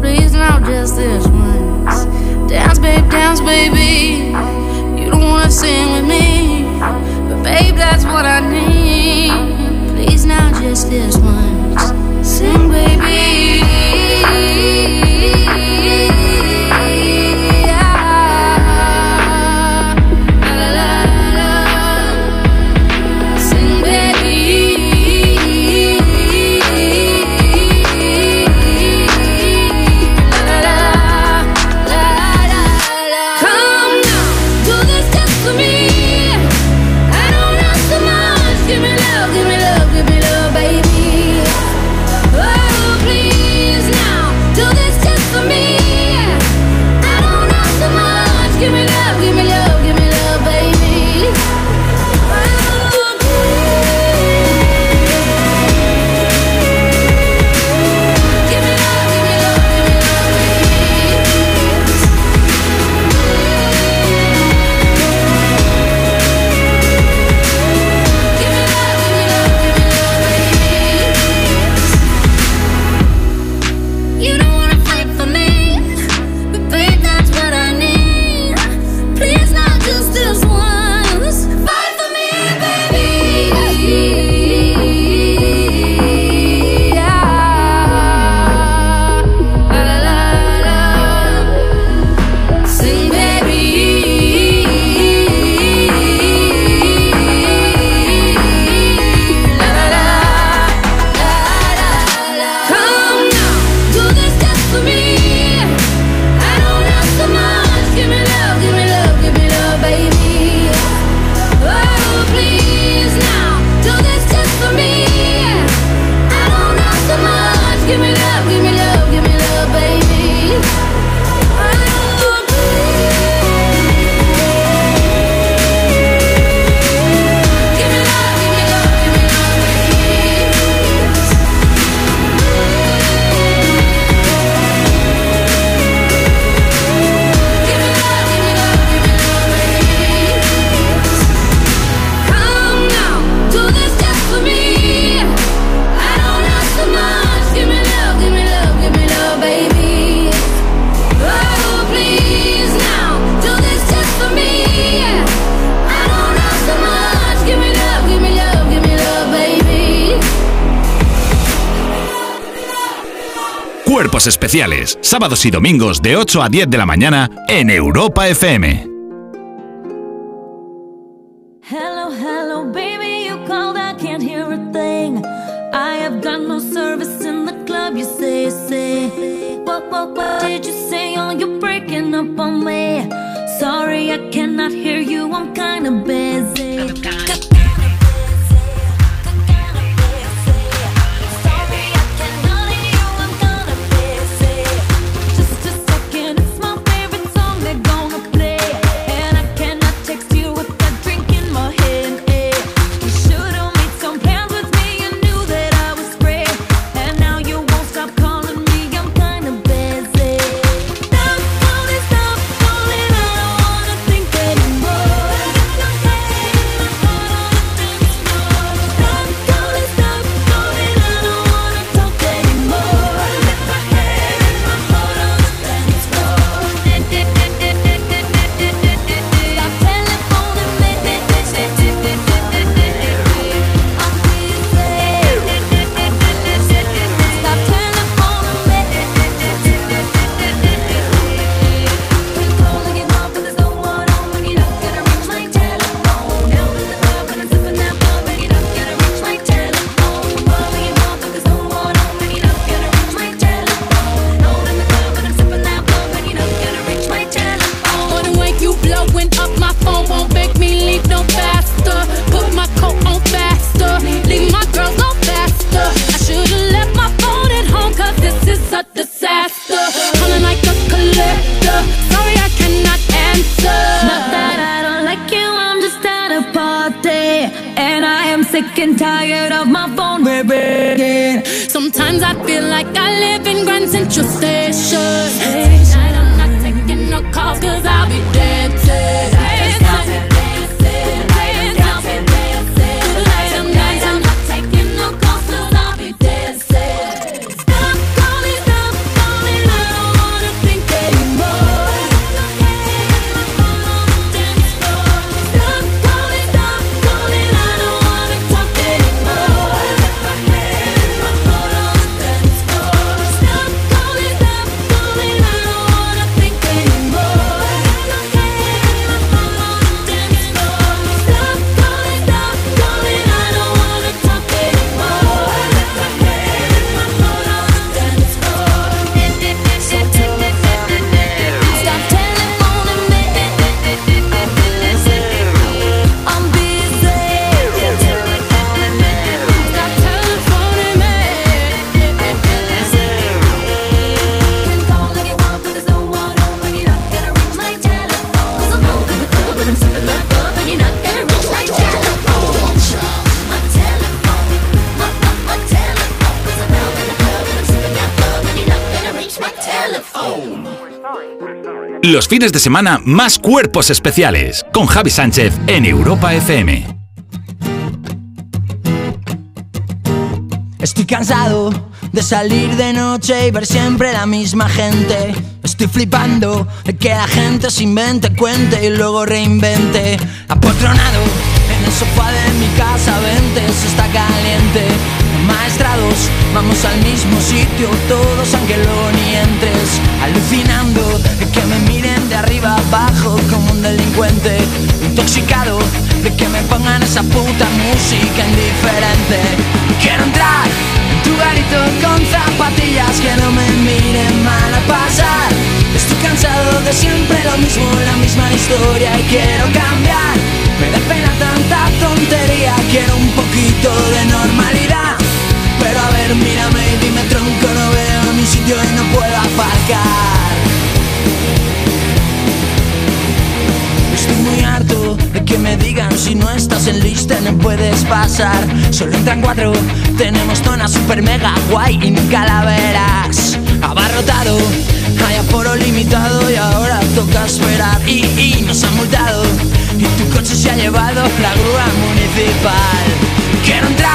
Speaker 11: Please now, just this once. Dance, babe, dance, baby. Sing with me, but babe, that's what I need. Please now, just this once.
Speaker 2: Cuerpos Especiales, sábados y domingos de 8 a 10 de la mañana en Europa FM.
Speaker 10: Hello, hello, baby, you called, I can't hear a thing. I have got no service in the club, you say, say. What, what, what did you say? Oh, you're breaking up on me. Sorry, I cannot hear you, I'm kinda busy.
Speaker 2: Fines de semana más cuerpos especiales con Javi Sánchez en Europa FM.
Speaker 5: Estoy cansado de salir de noche y ver siempre la misma gente. Estoy flipando de que la gente se invente, cuente y luego reinvente. Apotronado en el sofá de mi casa, vente, se está caliente. Maestrados, vamos al mismo sitio, todos aunque luego ni entres. Alucinando de que me miren de arriba abajo como un delincuente. Intoxicado de que me pongan esa puta música indiferente. Quiero entrar en tu garito con zapatillas que no me miren mal a pasar. Estoy cansado de siempre lo mismo, la misma historia y quiero cambiar. Me da pena tanta tontería, quiero un poquito de normalidad. Pero a ver, mírame y dime tronco, no veo mi sitio y no puedo aparcar. Estoy muy harto de que me digan si no estás en lista no puedes pasar. Solo entran cuatro, tenemos zona super mega guay y calaveras. Abarrotado, hay aforo limitado y ahora toca esperar. Y, y nos han multado y tu coche se ha llevado la grúa municipal. Quiero entrar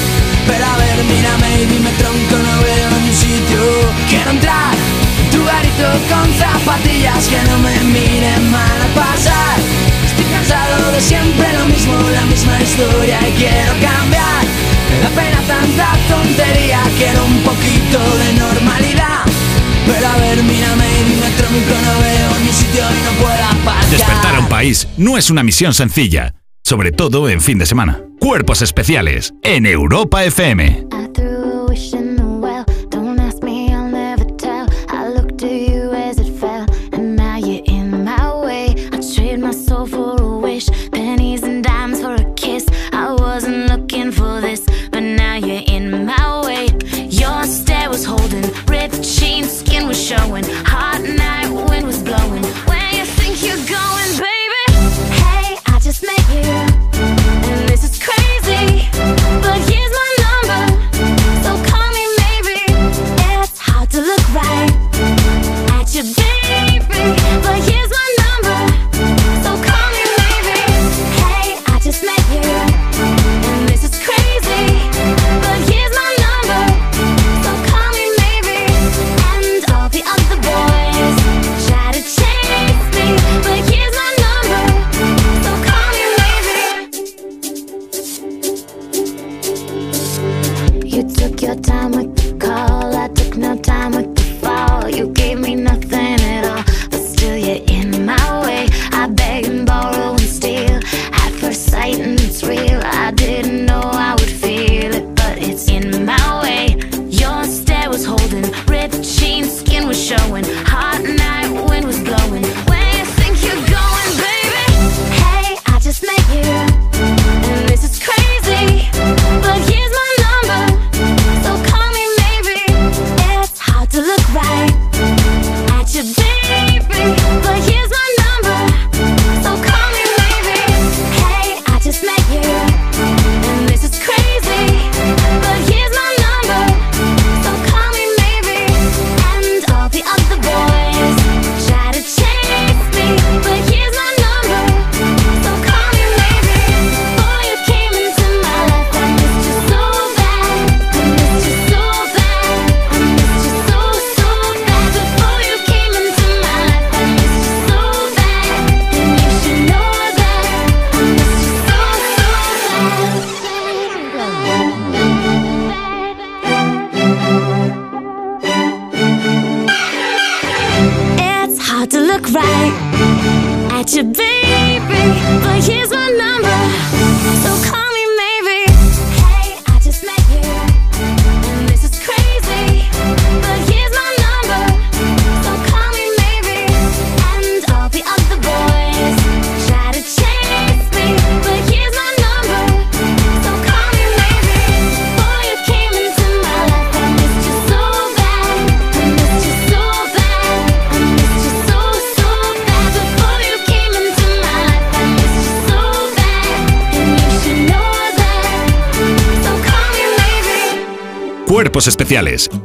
Speaker 5: Pero a ver, mírame y dime tronco, no veo ni sitio Quiero entrar. En tu garito con zapatillas Que no me miren mal al pasar. Estoy cansado de siempre lo mismo, la misma historia Y quiero cambiar. La pena tanta tontería Quiero un poquito de normalidad. Pero a ver, mírame y dime tronco, no veo ni sitio y no puedo aparcar
Speaker 10: Despertar a un país no es una misión sencilla sobre todo en fin de semana. Cuerpos especiales en Europa FM.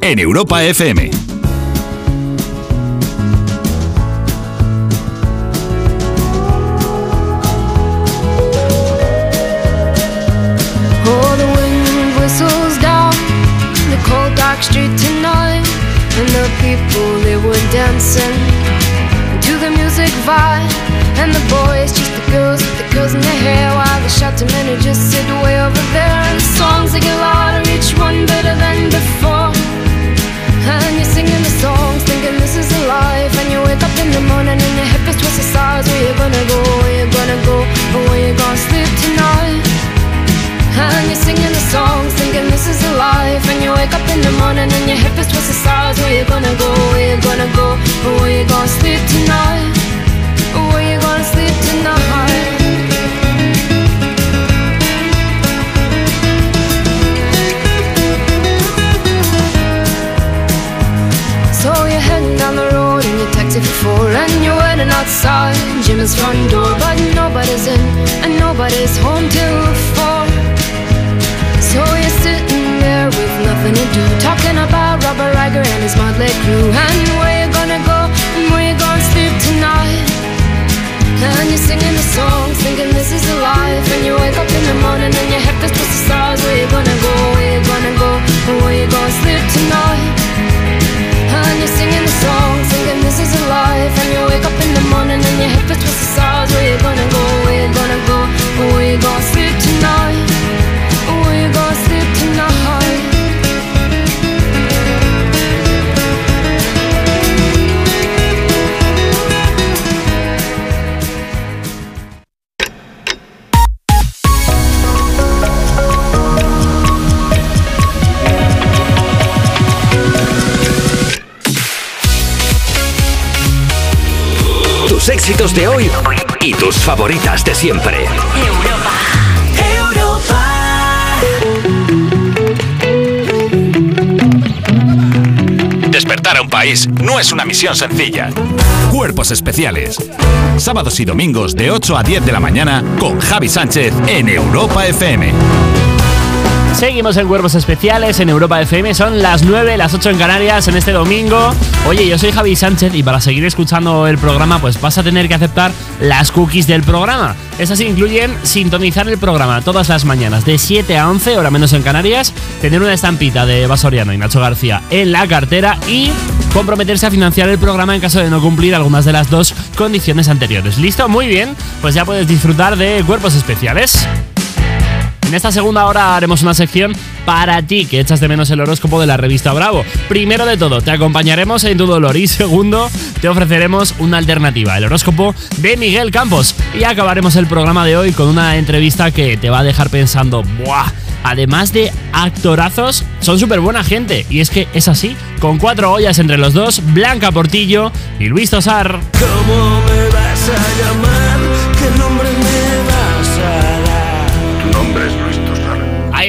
Speaker 10: en Europa FM.
Speaker 13: Nobody's in and
Speaker 14: nobody's home till four. So you're sitting there with nothing to do, talking about Robert Riger and his motley crew, and where you gonna go and where you gonna sleep tonight. And you're singing the song, thinking this is a life. And you wake up in the morning and your head feels to the stars. Where you gonna go? Where you gonna go? And where you gonna sleep tonight? And you're singing the song, thinking this is a life. And you wake up in the morning and your head feels to the stars. Where you gonna go? Where you gonna go? Where you gonna sleep tonight? Where you gonna sleep tonight?
Speaker 1: Tus éxitos de hoy y tus favoritas de siempre.
Speaker 2: Despertar a un país no es una misión sencilla. Cuerpos especiales. Sábados y domingos de 8 a 10 de la mañana con Javi Sánchez en Europa FM.
Speaker 3: Seguimos en Cuerpos Especiales en Europa FM. Son las 9, las 8 en Canarias en este domingo. Oye, yo soy Javi Sánchez y para seguir escuchando el programa, pues vas a tener que aceptar las cookies del programa. Esas incluyen sintonizar el programa todas las mañanas de 7 a 11, hora menos en Canarias, tener una estampita de Basoriano y Nacho García en la cartera y comprometerse a financiar el programa en caso de no cumplir algunas de las dos condiciones anteriores. ¿Listo? Muy bien, pues ya puedes disfrutar de Cuerpos Especiales. En esta segunda hora haremos una sección para ti que echas de menos el horóscopo de la revista Bravo. Primero de todo, te acompañaremos en tu dolor y segundo, te ofreceremos una alternativa, el horóscopo de Miguel Campos. Y acabaremos el programa de hoy con una entrevista que te va a dejar pensando, ¡buah! Además de actorazos, son súper buena gente. Y es que es así, con cuatro ollas entre los dos, Blanca Portillo y Luis Tosar.
Speaker 15: ¿Cómo me vas a llamar?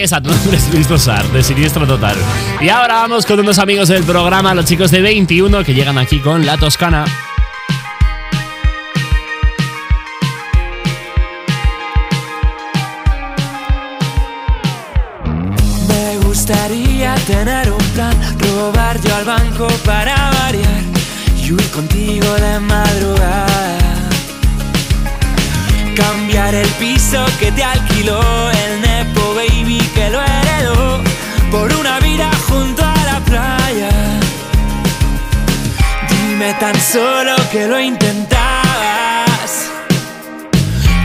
Speaker 15: Nombre
Speaker 2: es Luis Tosar,
Speaker 3: de Siniestro Total. Y ahora vamos con unos amigos del programa, los chicos de 21, que llegan aquí con La Toscana.
Speaker 15: Me gustaría tener un plan, robar yo al banco para variar y huir contigo de madrugada. Cambiar el piso que te alquiló el Nepo Baby que lo heredó por una vida junto a la playa. Dime tan solo que lo intentabas.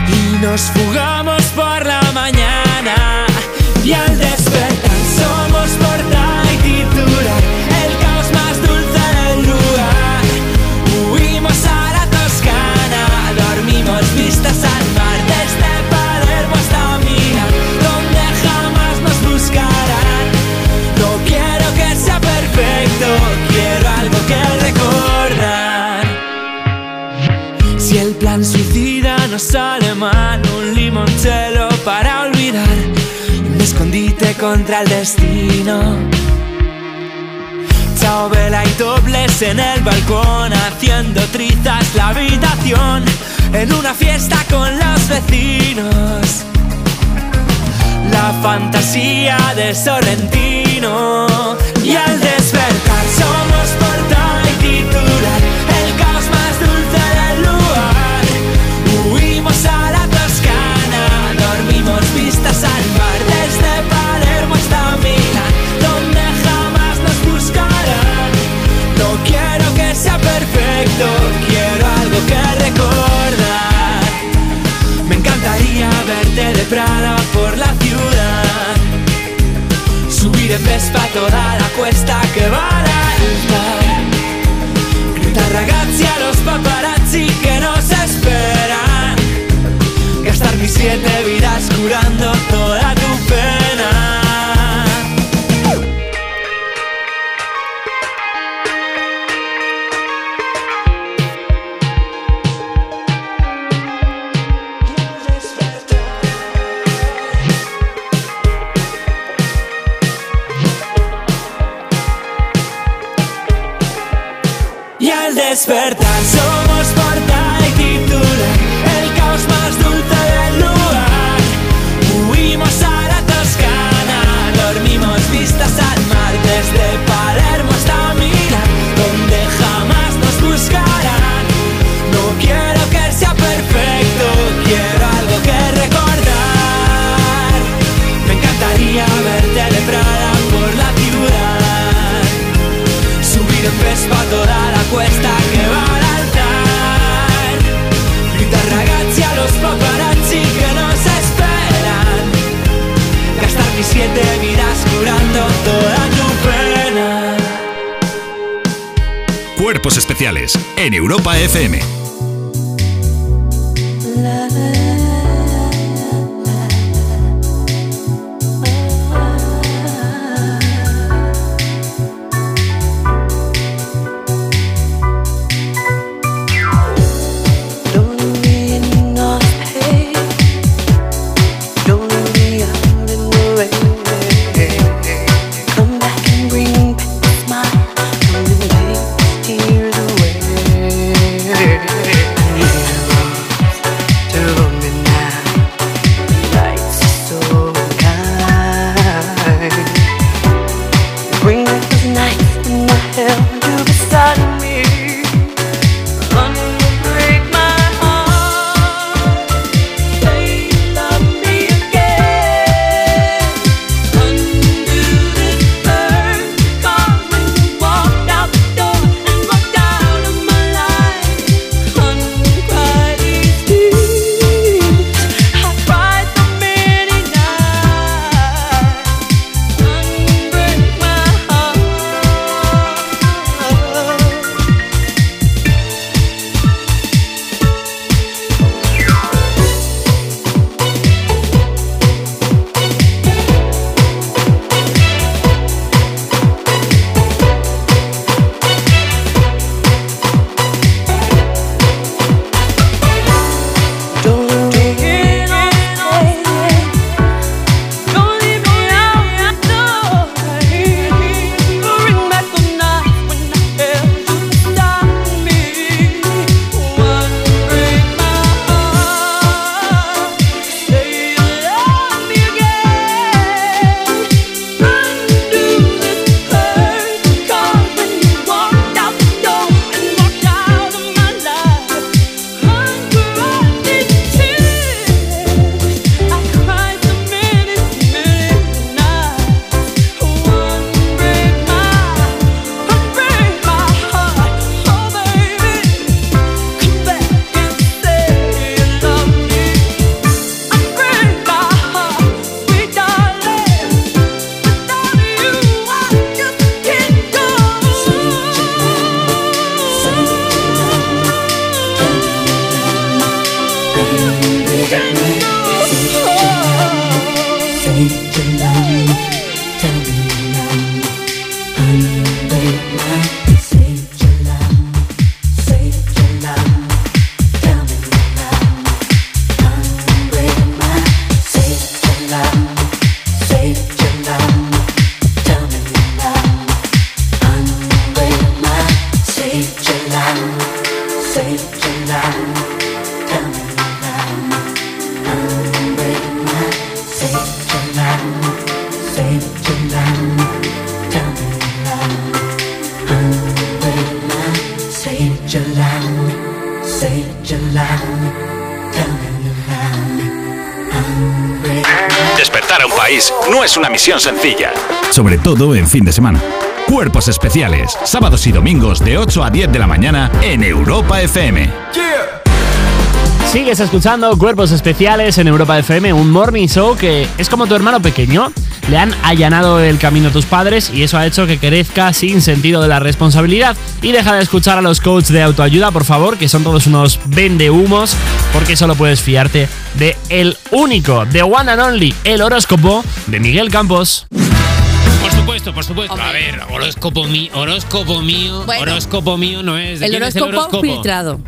Speaker 15: Y nos fugamos por la mañana. Y al despertar somos portada y titular el caos más dulce del lugar. Huimos a la Toscana dormimos vistas al no sale mal, un limoncello para olvidar y un escondite contra el destino. Chao vela y dobles en el balcón, haciendo trizas la habitación en una fiesta con los vecinos. La fantasía de Sorrentino y al despertar somos portada y Vespa toda la cuesta que va a alta. Gritar ragazzi a los paparazzi que nos esperan. Gastar mis siete vidas curando toda tu pena. Al
Speaker 16: en Europa FM. Es una misión sencilla, sobre todo en fin de semana. Cuerpos especiales, sábados y domingos de 8 a 10 de la mañana en Europa FM.
Speaker 3: Sigues escuchando Cuerpos Especiales en Europa FM, un morning show que es como tu hermano pequeño. Le han allanado el camino a tus padres y eso ha hecho que crezca sin sentido de la responsabilidad. Y deja de escuchar a los coaches de autoayuda, por favor, que son todos unos vendehumos, porque solo puedes fiarte de el único, de one and only, el horóscopo de Miguel Campos.
Speaker 17: Por supuesto, por supuesto. A ver, horóscopo, mío, horóscopo mío,
Speaker 18: Bueno.
Speaker 17: horóscopo mío no es. ¿De
Speaker 18: El
Speaker 17: quién es
Speaker 18: horóscopo filtrado.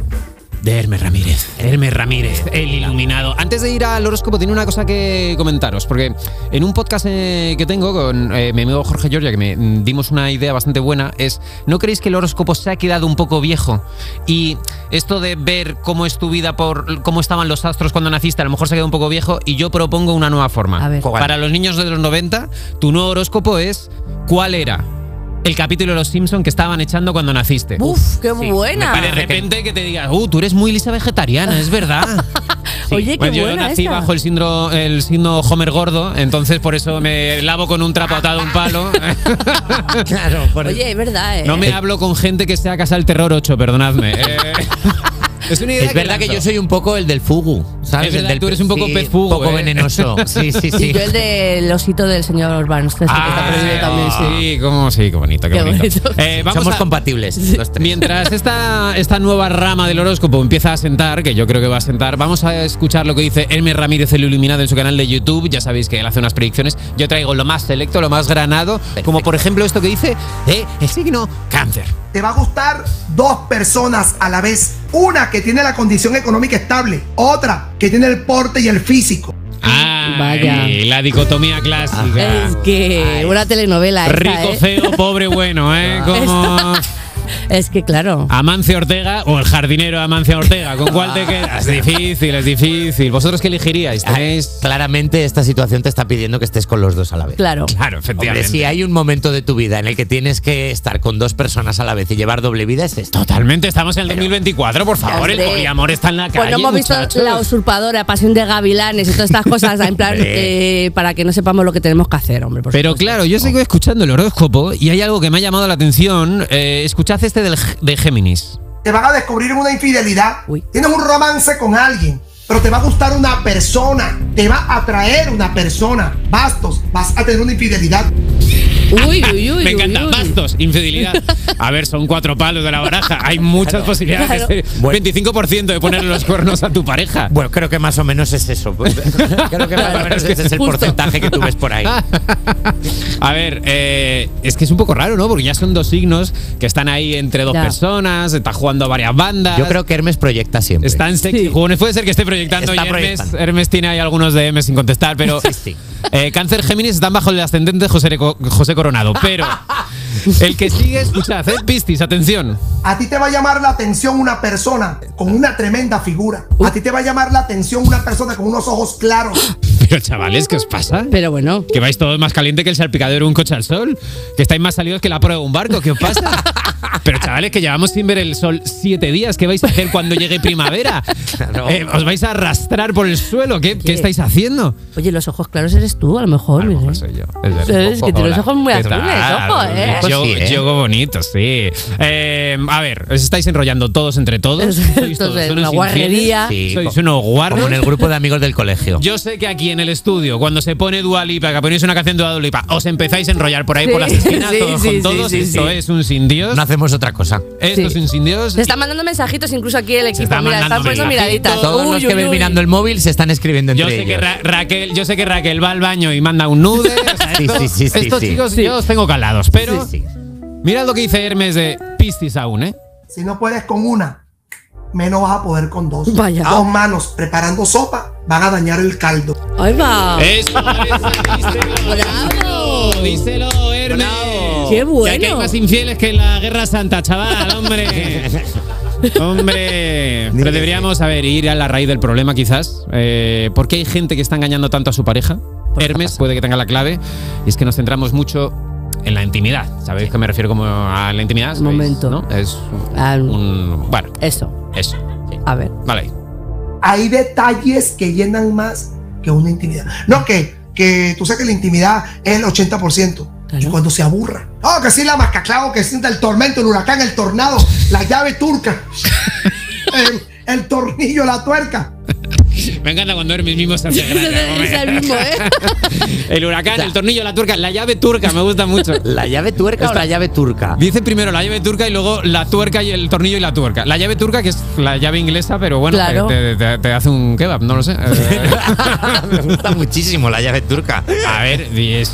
Speaker 17: De Hermes Ramírez. Hermes Ramírez, el iluminado. Antes de ir al horóscopo, tiene una cosa que comentaros, porque en un podcast eh, que tengo con eh, mi amigo Jorge Giorgia, que me mm, dimos una idea bastante buena, es, ¿no creéis que el horóscopo se ha quedado un poco viejo? Y esto de ver cómo es tu vida por cómo estaban los astros cuando naciste, a lo mejor se ha quedado un poco viejo, y yo propongo una nueva forma.
Speaker 18: A ver.
Speaker 17: Para los niños de los 90, tu nuevo horóscopo es, ¿cuál era? El capítulo de los Simpson que estaban echando cuando naciste.
Speaker 18: Uf, qué
Speaker 17: Sí,
Speaker 18: buena.
Speaker 17: me- De repente que te digas, uh, tú eres muy lisa vegetariana, es verdad. *laughs* Sí,
Speaker 18: Oye, qué
Speaker 17: pues yo
Speaker 18: buena
Speaker 17: nací
Speaker 18: esa.
Speaker 17: bajo el signo, el signo Homer gordo, entonces por eso me lavo con un trapo atado a un palo. *laughs*
Speaker 8: claro, *laughs*
Speaker 18: Oye, es verdad, ¿eh?
Speaker 17: No me hablo con gente que sea Casa del Terror 8, perdonadme. Eh, Es una idea
Speaker 8: Es
Speaker 17: que
Speaker 8: verdad que
Speaker 17: lanzó.
Speaker 8: yo soy un poco el del fugu, ¿sabes?
Speaker 17: Es
Speaker 8: el del
Speaker 17: tú eres un poco
Speaker 8: sí,
Speaker 17: pez fugu,
Speaker 8: poco
Speaker 17: ¿eh?
Speaker 8: venenoso. Sí, sí, *laughs* sí.
Speaker 12: Y yo el del osito del señor Barnes, que está prohibido también, sí.
Speaker 17: Ah, Sí, cómo, sí, qué bonito, qué,
Speaker 12: Qué
Speaker 17: bonito.
Speaker 12: bonito.
Speaker 17: Eh, vamos
Speaker 8: Somos
Speaker 17: a-
Speaker 8: compatibles. los tres.
Speaker 17: Mientras esta, esta nueva rama del horóscopo empieza a sentar, que yo creo que va a sentar, vamos a escuchar lo que dice Hermes Ramírez el Iluminado en su canal de YouTube. Ya sabéis que él hace unas predicciones. Yo traigo lo más selecto, lo más granado, como por ejemplo esto que dice de el signo cáncer.
Speaker 19: Te va a gustar dos personas a la vez. Una que tiene la condición económica estable, otra que tiene el porte y el físico.
Speaker 17: Ay,
Speaker 12: Vaya.
Speaker 17: La dicotomía clásica.
Speaker 12: Es que una telenovela
Speaker 17: Rico,
Speaker 12: ¿eh?
Speaker 17: feo, pobre, bueno, ¿eh? *laughs* Como
Speaker 12: Es que claro.
Speaker 17: Amancio Ortega o el jardinero Amancio Ortega. ¿Con cuál te quedas? *laughs* Es difícil, es difícil. ¿Vosotros qué elegiríais? ¿Tenéis...?
Speaker 8: Claramente esta situación te está pidiendo que estés con los dos a la vez.
Speaker 12: Claro.
Speaker 17: Claro,
Speaker 8: Hombre,
Speaker 17: efectivamente.
Speaker 8: si hay un momento de tu vida en el que tienes que estar con dos personas a la vez y llevar doble vida, es esto.
Speaker 17: Totalmente, estamos en el 2024, por favor. El
Speaker 12: Hombre.
Speaker 17: poliamor está en la calle.
Speaker 12: Pues no hemos visto la usurpadora, pasión de gavilanes y todas estas cosas, en plan,
Speaker 17: Hombre.
Speaker 12: eh, para que no sepamos lo que tenemos que hacer, hombre. por
Speaker 17: Pero
Speaker 12: supuesto.
Speaker 17: claro, yo sigo escuchando el horóscopo y hay algo que me ha llamado la atención. Eh, este del, de Géminis.
Speaker 19: Te van a descubrir una infidelidad.
Speaker 12: Uy.
Speaker 19: Tienes un romance con alguien, pero te va a gustar una persona. Te va a atraer una persona. Bastos, vas a tener una infidelidad.
Speaker 12: Uy, uy, uy.
Speaker 17: Me encanta.
Speaker 12: uy.
Speaker 17: Bastos, infidelidad. A ver, son cuatro palos de la baraja. Hay muchas posibilidades.
Speaker 12: claro.
Speaker 17: de ser 25% de ponerle los cuernos a tu pareja.
Speaker 8: Bueno, creo que más o menos es eso. *laughs* creo que más o menos ese es el
Speaker 12: Justo.
Speaker 8: porcentaje que tú ves por ahí.
Speaker 17: A ver, eh, es que es un poco raro, ¿no? Porque ya son dos signos que están ahí entre dos
Speaker 12: Ya.
Speaker 17: personas, está jugando varias bandas.
Speaker 8: Yo creo que Hermes proyecta siempre.
Speaker 17: Están sexy.
Speaker 12: Sí.
Speaker 17: Jugones, puede ser que esté proyectando
Speaker 8: Está
Speaker 17: y Hermes. Hermes tiene ahí algunos DM sin contestar, pero
Speaker 8: Sí, sí.
Speaker 17: eh, Cáncer Géminis están bajo el ascendente José, José Pero el que sigue, escuchad, eh, Pistis, atención.
Speaker 19: A ti te va a llamar la atención una persona con una tremenda figura. A ti te va a llamar la atención una persona con unos ojos claros.
Speaker 17: Pero chavales, ¿qué os pasa?
Speaker 12: Pero bueno.
Speaker 17: Que vais todos más caliente que el salpicadero de un coche al sol. Que estáis más salidos que la prueba de un barco. ¿Qué os pasa? *laughs* Pero chavales, que llevamos sin ver el sol siete días. ¿Qué vais a hacer cuando llegue primavera?
Speaker 8: Claro.
Speaker 17: Eh, ¿Os vais a arrastrar por el suelo? ¿Qué, qué estáis haciendo?
Speaker 12: Oye, los ojos claros eres tú, a lo mejor.
Speaker 17: A lo mejor soy yo. Es verdad.
Speaker 12: Es que tienes
Speaker 17: Hola.
Speaker 12: ojos muy
Speaker 17: ¿Qué
Speaker 12: azules, ojo, ¿eh?
Speaker 8: Pues
Speaker 17: Yo,
Speaker 8: sí, ¿eh?
Speaker 17: yo bonito, sí. Eh, a ver, os estáis enrollando todos entre todos. Sois
Speaker 12: Esto
Speaker 17: todos
Speaker 12: es
Speaker 17: unos
Speaker 12: una guarrería.
Speaker 8: Sí,
Speaker 17: Sois unos guarros.
Speaker 8: Como en el grupo de amigos del colegio.
Speaker 17: Yo sé que aquí en el estudio, cuando se pone Dualipa, que ponéis una canción de Dualipa, os empezáis a enrollar por ahí
Speaker 12: Sí,
Speaker 17: por las esquinas,
Speaker 12: sí,
Speaker 17: todos
Speaker 12: sí,
Speaker 17: con
Speaker 12: sí,
Speaker 17: todos.
Speaker 12: sí,
Speaker 17: Esto
Speaker 12: sí.
Speaker 17: es un sin Dios.
Speaker 8: No hacemos otra cosa.
Speaker 17: Esto
Speaker 12: Sí.
Speaker 17: es un sin Dios.
Speaker 12: Se están mandando mensajitos incluso aquí el equipo.
Speaker 17: están
Speaker 12: Mira, están
Speaker 17: mandando
Speaker 12: poniendo miraditas.
Speaker 8: Todos
Speaker 12: Uy,
Speaker 8: los que
Speaker 12: uy,
Speaker 8: ven
Speaker 12: uy.
Speaker 8: mirando el móvil se están escribiendo entre
Speaker 17: Yo sé, que. Ra- Raquel, yo sé que Raquel va al baño y manda un nude. o sea,
Speaker 8: Sí,
Speaker 17: esto-
Speaker 8: sí, sí, sí,
Speaker 17: estos
Speaker 8: sí.
Speaker 17: chicos
Speaker 12: Sí.
Speaker 17: yo os tengo calados. Pero
Speaker 8: Sí, sí.
Speaker 17: mirad lo que dice Hermes de Piscis aún, ¿eh?
Speaker 19: Si no puedes con una, menos vas a poder con dos.
Speaker 12: Vaya.
Speaker 19: Dos manos preparando sopa van a dañar el caldo.
Speaker 12: Ahí va.
Speaker 17: Eso.
Speaker 12: Bravo.
Speaker 17: Díselo, Hermes.
Speaker 12: Qué
Speaker 17: Que
Speaker 12: bueno.
Speaker 17: aquí hay más infieles que en la Guerra Santa, chaval, hombre. *laughs* Hombre, pero deberíamos, a ver, ir a la raíz del problema quizás. Eh, ¿Por qué hay gente que está engañando tanto a su pareja? Hermes puede que tenga la clave. Y es que nos centramos mucho en la intimidad. ¿Sabéis que me refiero como a la intimidad? ¿Sabéis?
Speaker 12: Momento.
Speaker 17: ¿no? Es
Speaker 12: Ah,
Speaker 17: un... Bueno,
Speaker 12: Eso.
Speaker 17: eso.
Speaker 12: A ver.
Speaker 17: Vale.
Speaker 19: Hay detalles que llenan más que una intimidad. No que, que tú sabes que la intimidad es el 80%. Y
Speaker 12: Claro.
Speaker 19: cuando se aburra. Oh, que sí la mascaclao, que sienta el tormento, el huracán, el tornado, la llave turca, *laughs* el, el tornillo, la tuerca. *laughs*
Speaker 17: Me encanta cuando Hermes mismo se hace grande.
Speaker 12: el mismo, ¿eh? *laughs*
Speaker 17: El huracán, el tornillo, la tuerca, la llave turca, me gusta mucho. *laughs*
Speaker 8: ¿La llave tuerca o la llave turca?
Speaker 17: Dice primero la llave turca y luego la tuerca y el tornillo y la tuerca. La llave turca, que es la llave inglesa, pero bueno,
Speaker 12: Claro.
Speaker 17: te, te- te hace un kebab, no lo sé.
Speaker 8: Me gusta muchísimo la llave turca.
Speaker 17: a ver,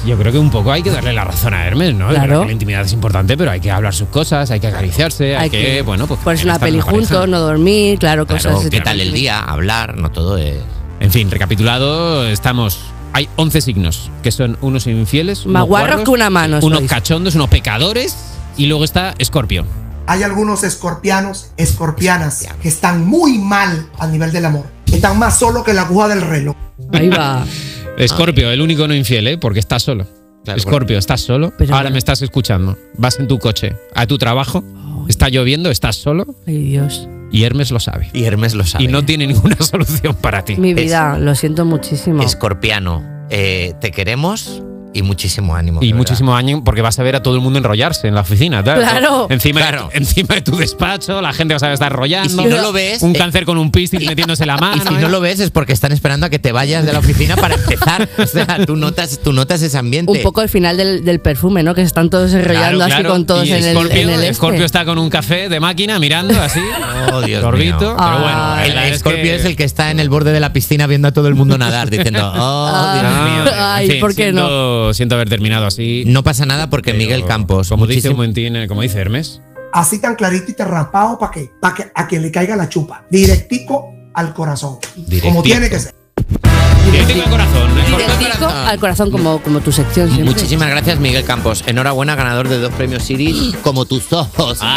Speaker 17: yo creo que un poco hay que darle la razón a Hermes, ¿no?
Speaker 12: Claro.
Speaker 17: La intimidad es importante, pero hay que hablar sus cosas, hay que acariciarse, hay,
Speaker 12: Hay
Speaker 17: que,
Speaker 12: que
Speaker 17: bueno, pues.
Speaker 12: Ponerse una peli juntos, no dormir, claro, cosas
Speaker 8: Claro,
Speaker 12: así.
Speaker 8: ¿qué tal el día? Hablar, no todo es.
Speaker 17: En fin, recapitulado, estamos. Hay 11 signos, que son unos infieles,
Speaker 12: Más
Speaker 17: unos
Speaker 12: guarros que una mano
Speaker 17: unos
Speaker 12: sois.
Speaker 17: cachondos, unos pecadores, y luego está Escorpio.
Speaker 19: Hay algunos escorpianos, escorpianas, que están muy mal a nivel del amor. Están más solos que la aguja del reloj.
Speaker 12: Ahí va. *laughs*
Speaker 17: Escorpio, el único no infiel, ¿eh? Porque estás solo.
Speaker 8: Claro,
Speaker 17: Escorpio, estás solo.
Speaker 12: Pero
Speaker 17: Ahora
Speaker 12: bueno.
Speaker 17: me estás escuchando. Vas en tu coche a tu trabajo, está lloviendo, estás solo
Speaker 12: Ay, Dios.
Speaker 17: Y Hermes lo sabe.
Speaker 8: Y Hermes lo sabe.
Speaker 17: Y no tiene ninguna *laughs* solución para ti.
Speaker 12: Mi vida, lo siento muchísimo.
Speaker 8: Escorpiano, eh, te queremos, Y muchísimo ánimo.
Speaker 17: Y muchísimo ánimo porque vas a ver a todo el mundo enrollarse en la oficina.
Speaker 8: Claro.
Speaker 17: Encima,
Speaker 8: Claro.
Speaker 17: encima de tu despacho, la gente va a estar enrollando.
Speaker 8: Y si no lo ves,
Speaker 17: Un
Speaker 8: eh,
Speaker 17: cáncer con un pistil metiéndose la mano.
Speaker 8: Y si
Speaker 17: ¿eh?
Speaker 8: no lo ves es porque están esperando a que te vayas de la oficina para empezar. *laughs* O sea, tú notas, tú notas ese ambiente.
Speaker 18: Un poco el final del, del perfume, ¿no? Que se están todos enrollando
Speaker 17: Claro,
Speaker 18: así
Speaker 17: claro.
Speaker 18: con todos
Speaker 17: Y
Speaker 18: en el, en el este.
Speaker 17: Scorpio está con un café de máquina mirando así.
Speaker 8: Oh, Dios mío.
Speaker 17: Pero bueno,
Speaker 8: el,
Speaker 17: es
Speaker 8: Scorpio
Speaker 17: que-
Speaker 8: es el que está en el borde de la piscina viendo a todo el mundo nadar, diciendo, oh, Dios mío.
Speaker 18: Ay,
Speaker 17: En fin,
Speaker 18: ¿por qué no?
Speaker 17: Siento, Siento haber terminado así.
Speaker 8: No pasa nada porque Miguel Campos,
Speaker 17: Como dice
Speaker 8: muchísimo-
Speaker 17: eh, como dice Hermes.
Speaker 19: Así tan clarito y tan raspado para que, para que a quien le caiga la chupa. Directico al corazón. Como tiene que ser.
Speaker 17: Directico al corazón.
Speaker 18: Directico al corazón como, como tu sección siempre.
Speaker 8: Muchísimas gracias, Miguel Campos. Enhorabuena, ganador de dos premios Siris, como tus ojos.
Speaker 10: Le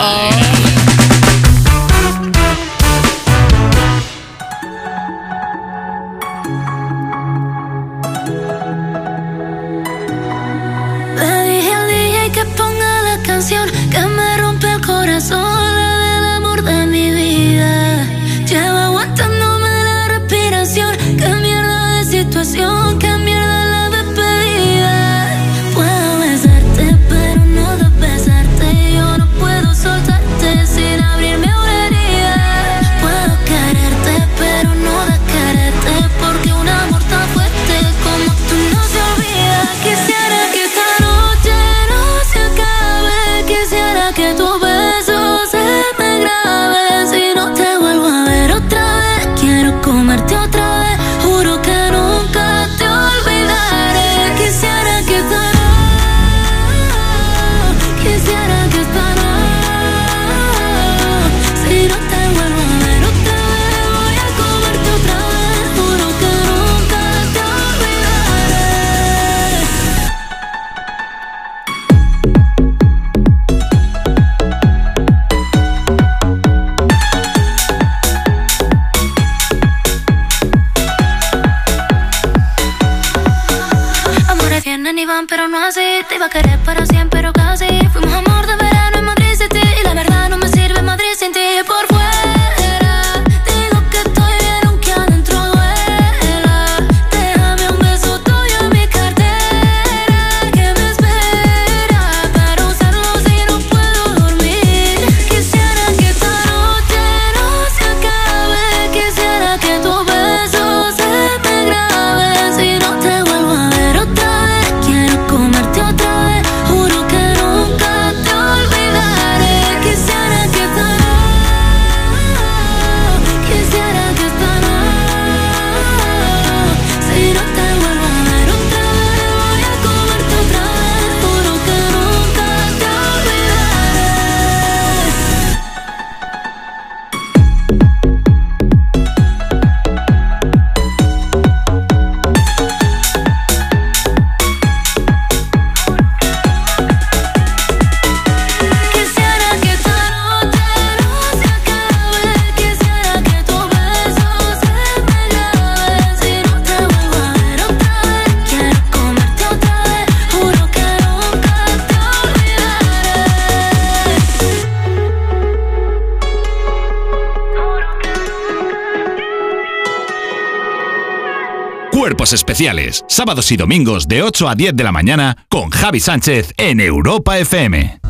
Speaker 2: especiales, sábados y domingos de 8 a 10 de la mañana con Javi Sánchez en Europa FM.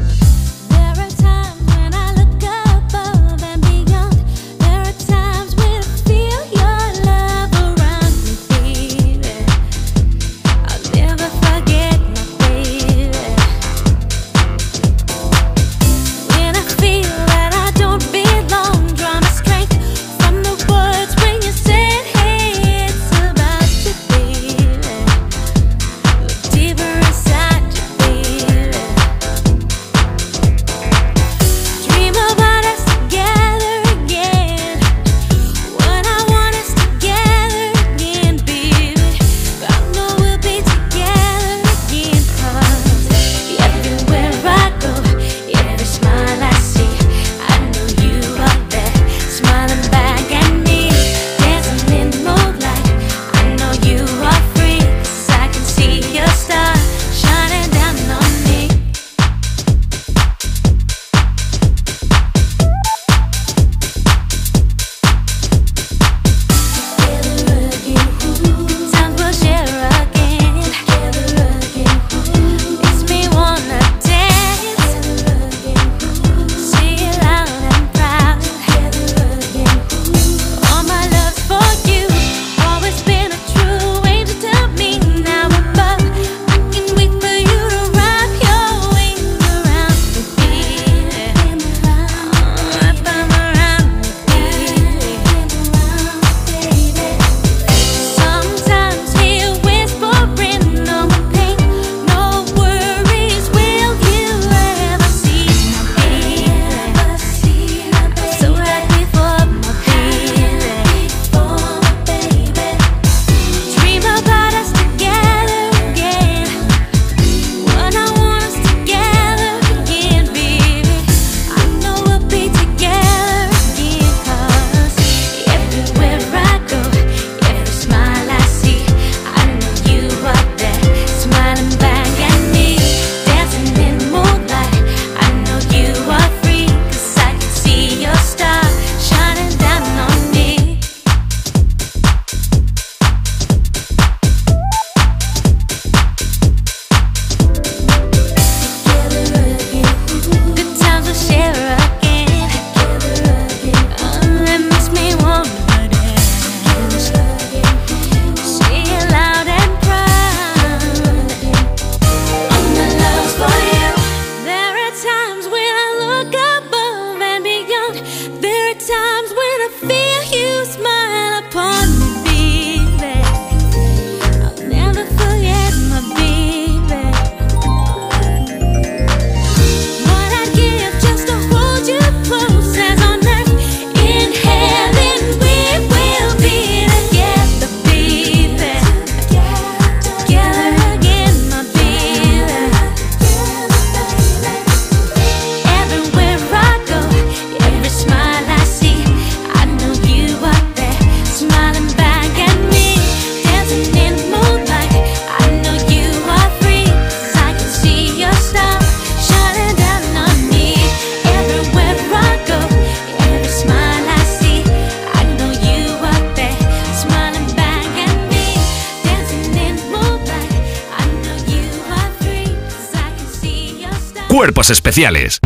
Speaker 5: Especiales.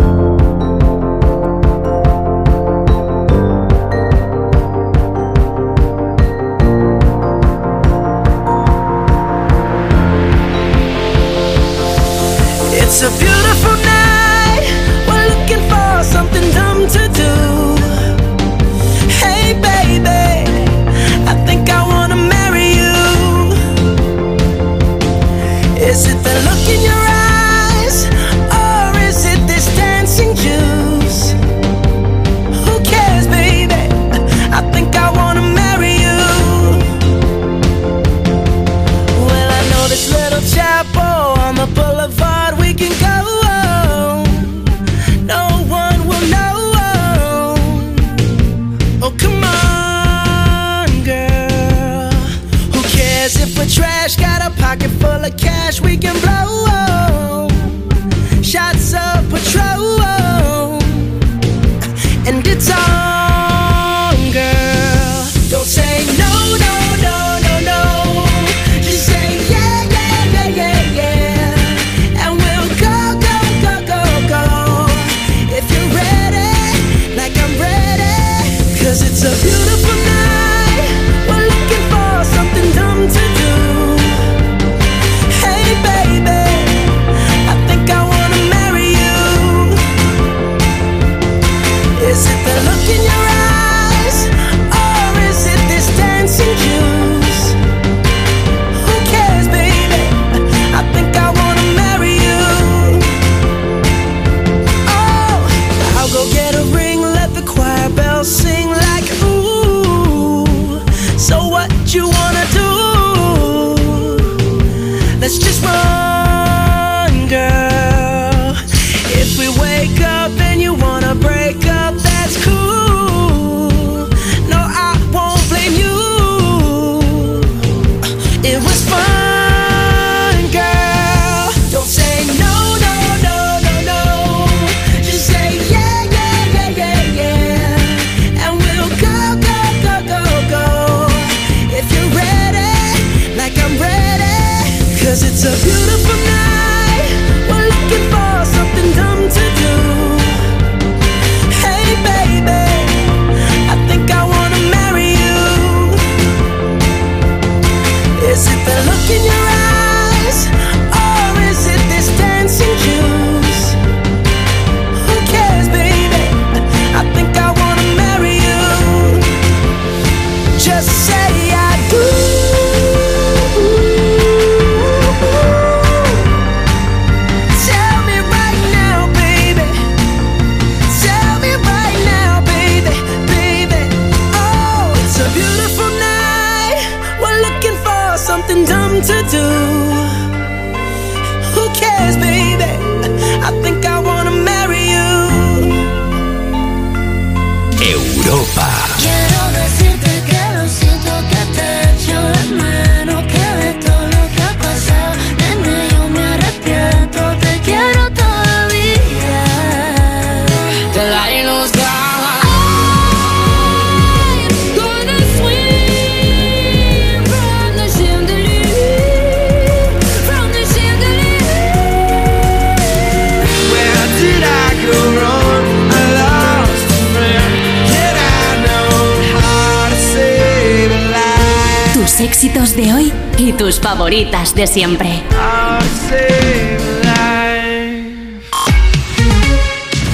Speaker 20: Tus favoritas de siempre.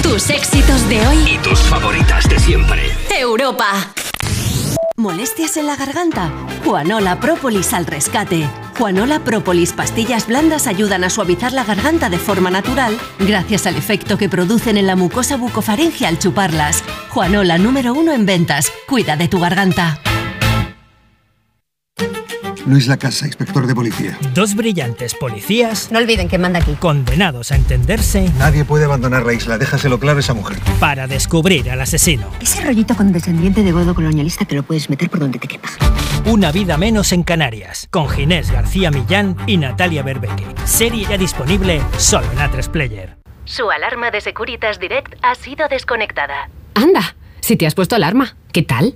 Speaker 20: Tus éxitos de hoy
Speaker 1: Y tus favoritas de siempre.
Speaker 20: Europa. ¿Molestias en la garganta? Juanola Propolis al rescate. Juanola Propolis pastillas blandas ayudan a suavizar la garganta de forma natural gracias al efecto que producen en la mucosa bucofaringe al chuparlas. Juanola número uno en ventas. Cuida de tu garganta.
Speaker 21: Luis Lacasa, inspector de policía.
Speaker 22: Dos brillantes policías.
Speaker 23: No olviden que manda aquí.
Speaker 22: Condenados a entenderse
Speaker 21: Nadie puede abandonar la isla, déjaselo claro a esa mujer.
Speaker 22: para descubrir al asesino.
Speaker 23: Ese rollito con descendiente de godo colonialista te lo puedes meter por donde te quepa.
Speaker 22: Una vida menos en Canarias. Con Ginés García Millán y Natalia Berbeque. Serie ya disponible solo en A3 Player.
Speaker 20: Su alarma de Securitas Direct ha sido desconectada.
Speaker 24: Anda, si te has puesto alarma, ¿qué tal?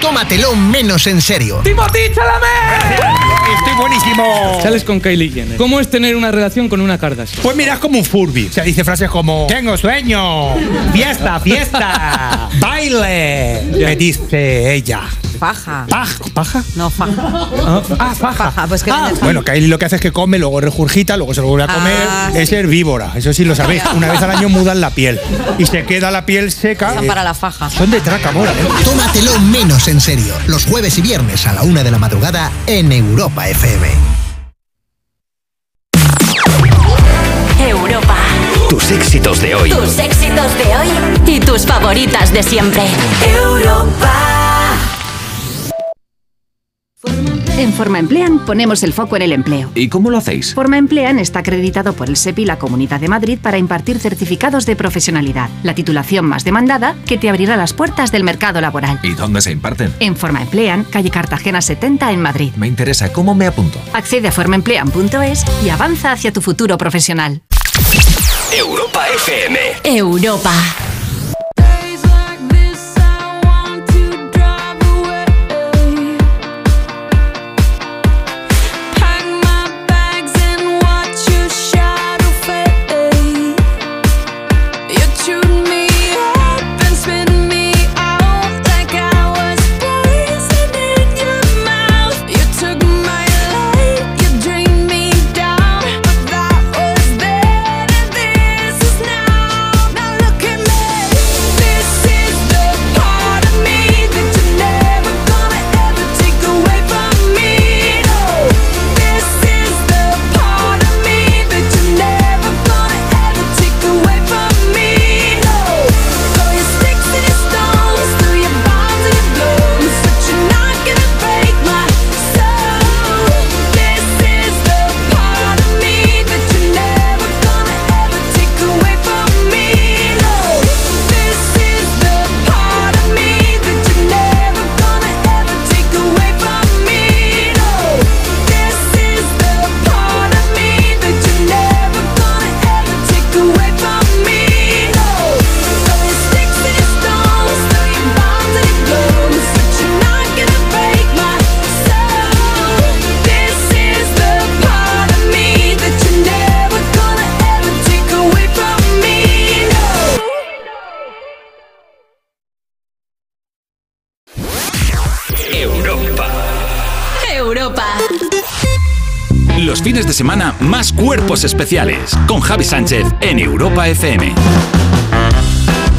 Speaker 25: Tómatelo menos en serio.
Speaker 26: ¡Timothy Chalamet! Estoy buenísimo. Sales con Kylie Jenner. ¿Cómo es tener una relación con una Kardashian? Pues mira, es como un Furby. O sea, dice frases como Tengo sueño, fiesta, fiesta, *laughs* baile. Me dice ella.
Speaker 27: Faja.
Speaker 26: ¿Paja? ¿Paja?
Speaker 27: No, faja.
Speaker 26: Ah, ah, faja.
Speaker 27: Faja, pues que
Speaker 26: Ah,
Speaker 27: faja.
Speaker 26: bueno, Kylie lo que hace es que come, luego regurgita, luego se lo vuelve a comer.
Speaker 27: Ah,
Speaker 26: es herbívora, eso sí lo sabéis. Una vez al año mudan la piel. Y se queda la piel seca.
Speaker 27: Son
Speaker 26: Eh,
Speaker 27: para la faja.
Speaker 26: Son de traca, mola, ¿eh?
Speaker 25: Tómatelo menos en serio. Los jueves y viernes a la una de la madrugada en Europa FM.
Speaker 21: Europa. Tus éxitos de hoy.
Speaker 5: Tus éxitos de hoy y tus favoritas de siempre. Europa.
Speaker 28: En Forma Emplean ponemos el foco en el empleo.
Speaker 21: ¿Y cómo lo hacéis?
Speaker 28: Forma Emplean está acreditado por el SEPI y la Comunidad de Madrid para impartir certificados de profesionalidad, la titulación más demandada que te abrirá las puertas del mercado laboral.
Speaker 21: ¿Y dónde se imparten?
Speaker 28: En Forma Emplean, calle Cartagena 70 en Madrid.
Speaker 21: Me interesa, ¿cómo me apunto?
Speaker 28: Accede a formaemplean.es y avanza hacia tu futuro profesional.
Speaker 21: Europa FM.
Speaker 5: Europa.
Speaker 2: Semana, más cuerpos especiales. Con Javi Sánchez en Europa FM.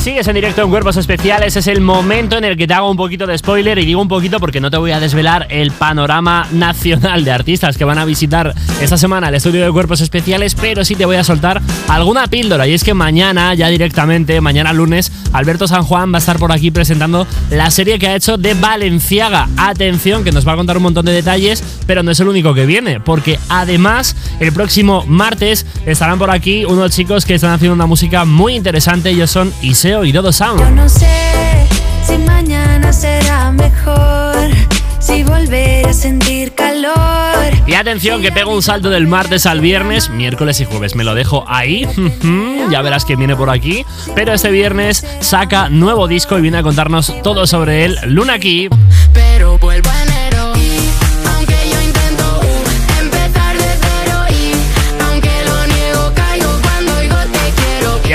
Speaker 3: Sigues en directo en Cuerpos Especiales, es el momento en el que te hago un poquito de spoiler y digo un poquito porque no te voy a desvelar el panorama nacional de artistas que van a visitar esta semana el estudio de Cuerpos Especiales, pero sí te voy a soltar alguna píldora y es que mañana, ya directamente, mañana lunes, Alberto San Juan va a estar por aquí presentando la serie que ha hecho de Valenciaga. Atención, que nos va a contar un montón de detalles, pero no es el único que viene, porque además el próximo martes estarán por aquí unos chicos que están haciendo una música muy interesante, ellos son Iseo y Dodo Sound.
Speaker 10: Yo no sé si mañana será mejor, si volveré a sentir calor.
Speaker 3: Y atención que pego un salto del martes al viernes, miércoles y jueves. Me lo dejo ahí. *laughs* ya verás que viene por aquí. Pero este viernes saca nuevo disco y viene a contarnos todo sobre él. Luna Key.
Speaker 10: Pero vuelvo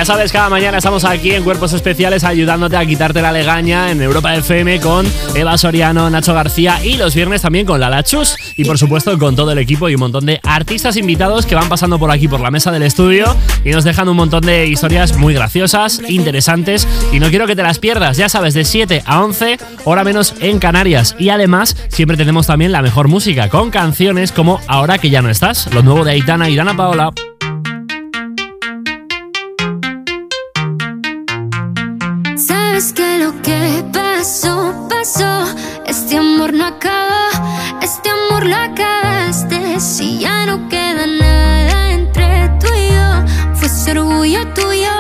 Speaker 3: Sabes, cada mañana estamos aquí en Cuerpos Especiales ayudándote a quitarte la legaña en Europa FM con Eva Soriano, Nacho García y los viernes también con Lala Chus y por supuesto con todo el equipo y un montón de artistas invitados que van pasando por aquí por la mesa del estudio y nos dejan un montón de historias muy graciosas, interesantes y no quiero que te las pierdas, ya sabes, de 7 a 11, hora menos en Canarias y además siempre tenemos también la mejor música con canciones como Ahora que ya no estás, lo nuevo de Aitana y Dana Paola.
Speaker 10: Si ya no queda nada entre tú y yo, fue ese orgullo tuyo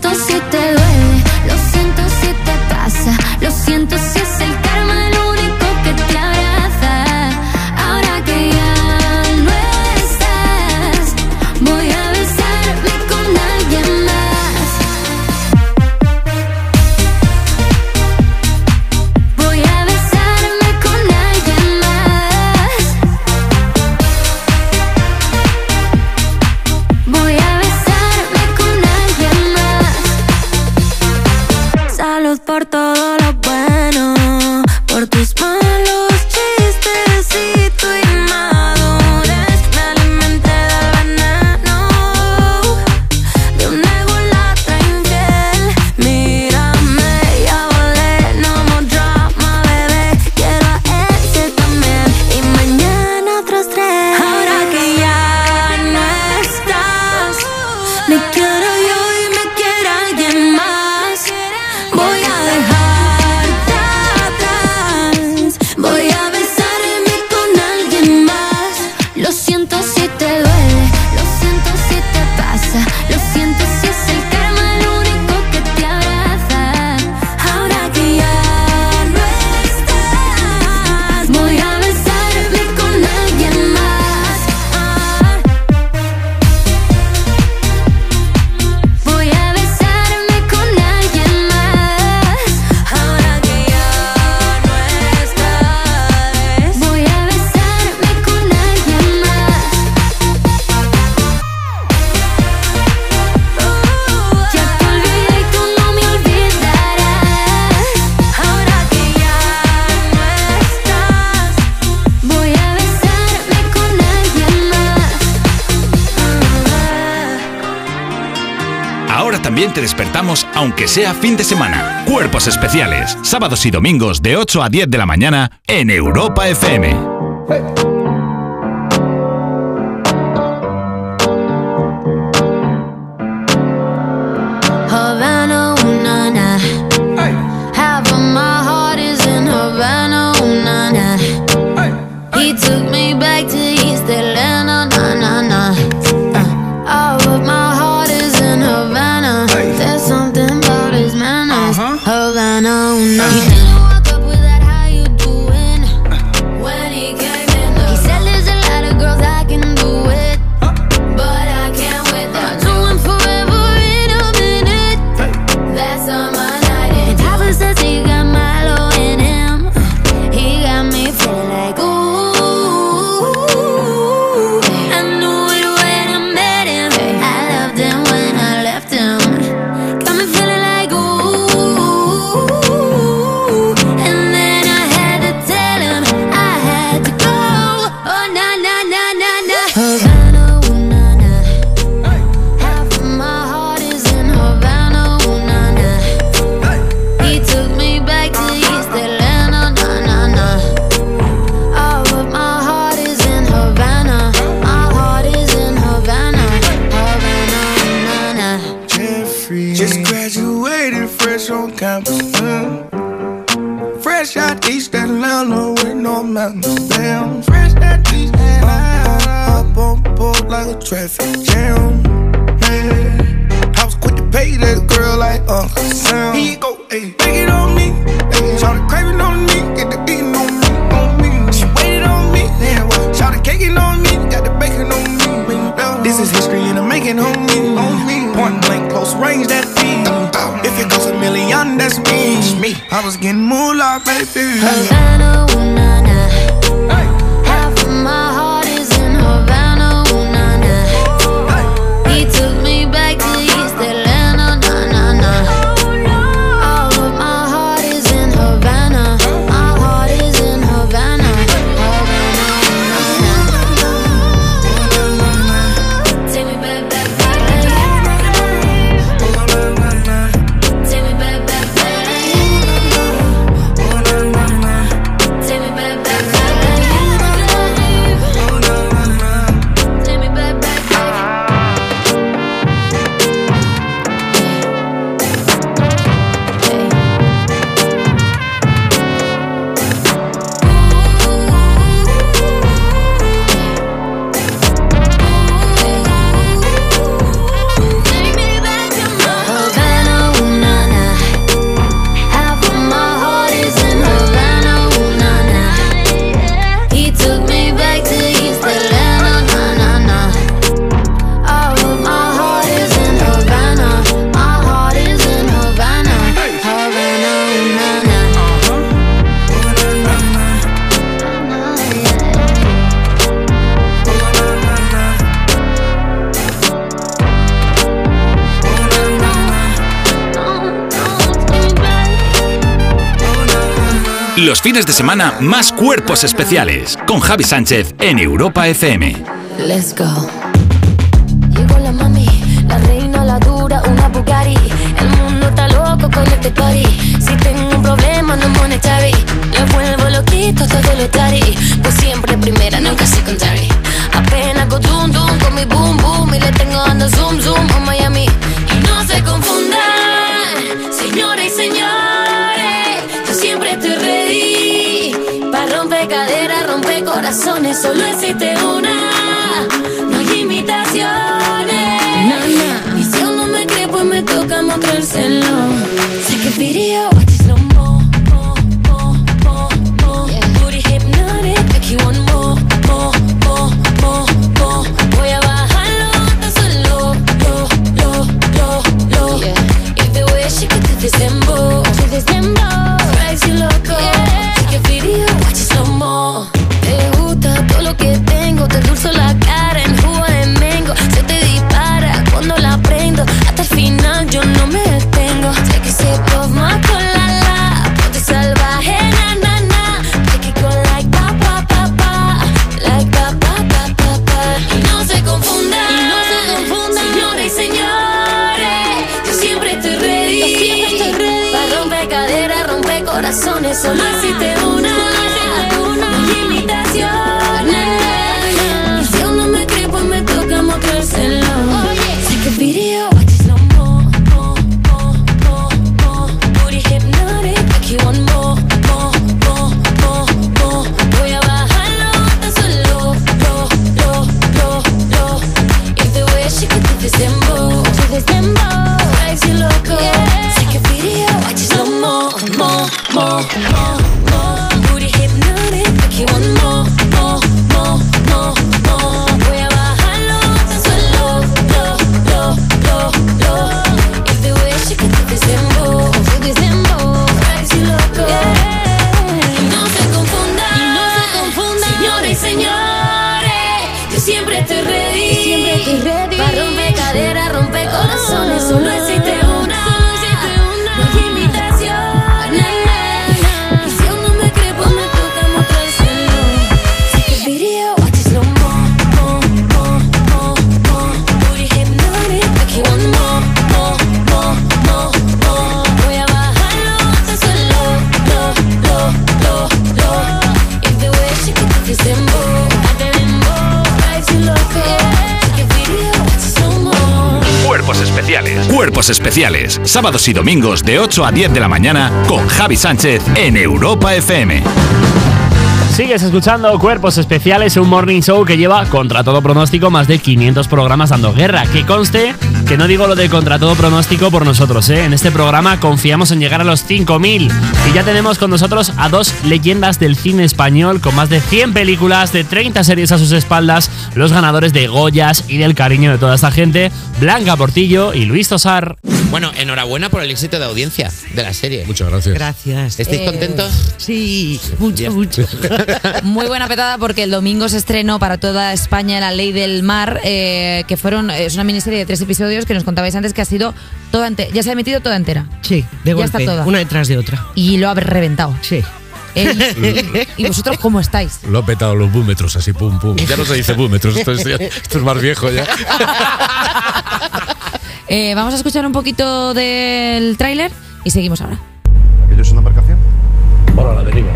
Speaker 10: siento si te todo
Speaker 11: aunque sea fin de semana. Cuerpos especiales, sábados y domingos de 8 a 10 de la mañana en Europa FM.
Speaker 2: Los fines de semana más cuerpos especiales con Javi Sánchez en Europa FM.
Speaker 11: Let's go. Llegó la mami, la reina, la dura, una Bugatti. El mundo está loco con este party. Si tengo un problema, no monetary. Lo vuelvo loquito, todo lo tari. Pues siempre primera, nunca secondary. Apenas go zoom zoom con mi boom boom. Y le tengo dando zoom zoom a Miami. Y no se confundan, señores y señores. Corazones. Solo existe una. No hay imitaciones. Y si aún no me cree, pues me toca mostrárselo. Sé que video,
Speaker 2: especiales. Sábados y domingos de 8 a 10 de la mañana con Javi Sánchez en Europa FM.
Speaker 3: Sigues escuchando Cuerpos Especiales, un morning show que lleva, contra todo pronóstico, más de 500 programas dando guerra. Que conste que no digo lo de contra todo pronóstico por nosotros, ¿eh? En este programa confiamos en llegar a los 5.000. Y ya tenemos con nosotros a dos leyendas del cine español con más de 100 películas, de 30 series a sus espaldas, los ganadores de Goyas y del cariño de toda esta gente, Blanca Portillo y Luis Tosar.
Speaker 8: Bueno, enhorabuena por el éxito de audiencia de la serie.
Speaker 29: Muchas gracias.
Speaker 30: Gracias.
Speaker 8: ¿Estáis
Speaker 9: Eh,
Speaker 8: contentos?
Speaker 30: Sí, mucho, mucho. *laughs*
Speaker 9: Muy buena petada porque el domingo se estrenó para toda España La Ley del Mar, eh, que fueron es una miniserie de tres episodios que nos contabais antes que ha sido toda ya se ha emitido toda entera.
Speaker 30: Sí, de
Speaker 9: Ya
Speaker 30: golpe,
Speaker 9: está toda.
Speaker 30: una detrás de otra.
Speaker 9: Y lo habéis reventado.
Speaker 30: Sí.
Speaker 9: Eh, y, *laughs* y vosotros cómo estáis?
Speaker 29: Lo ha petado los búmetros así, pum, pum. Ya no se dice búmetros, esto es, esto es más viejo ya. *laughs*
Speaker 9: Eh, vamos a escuchar un poquito del tráiler y seguimos ahora.
Speaker 31: ¿Aquello es una embarcación?
Speaker 32: Bueno, a la deriva.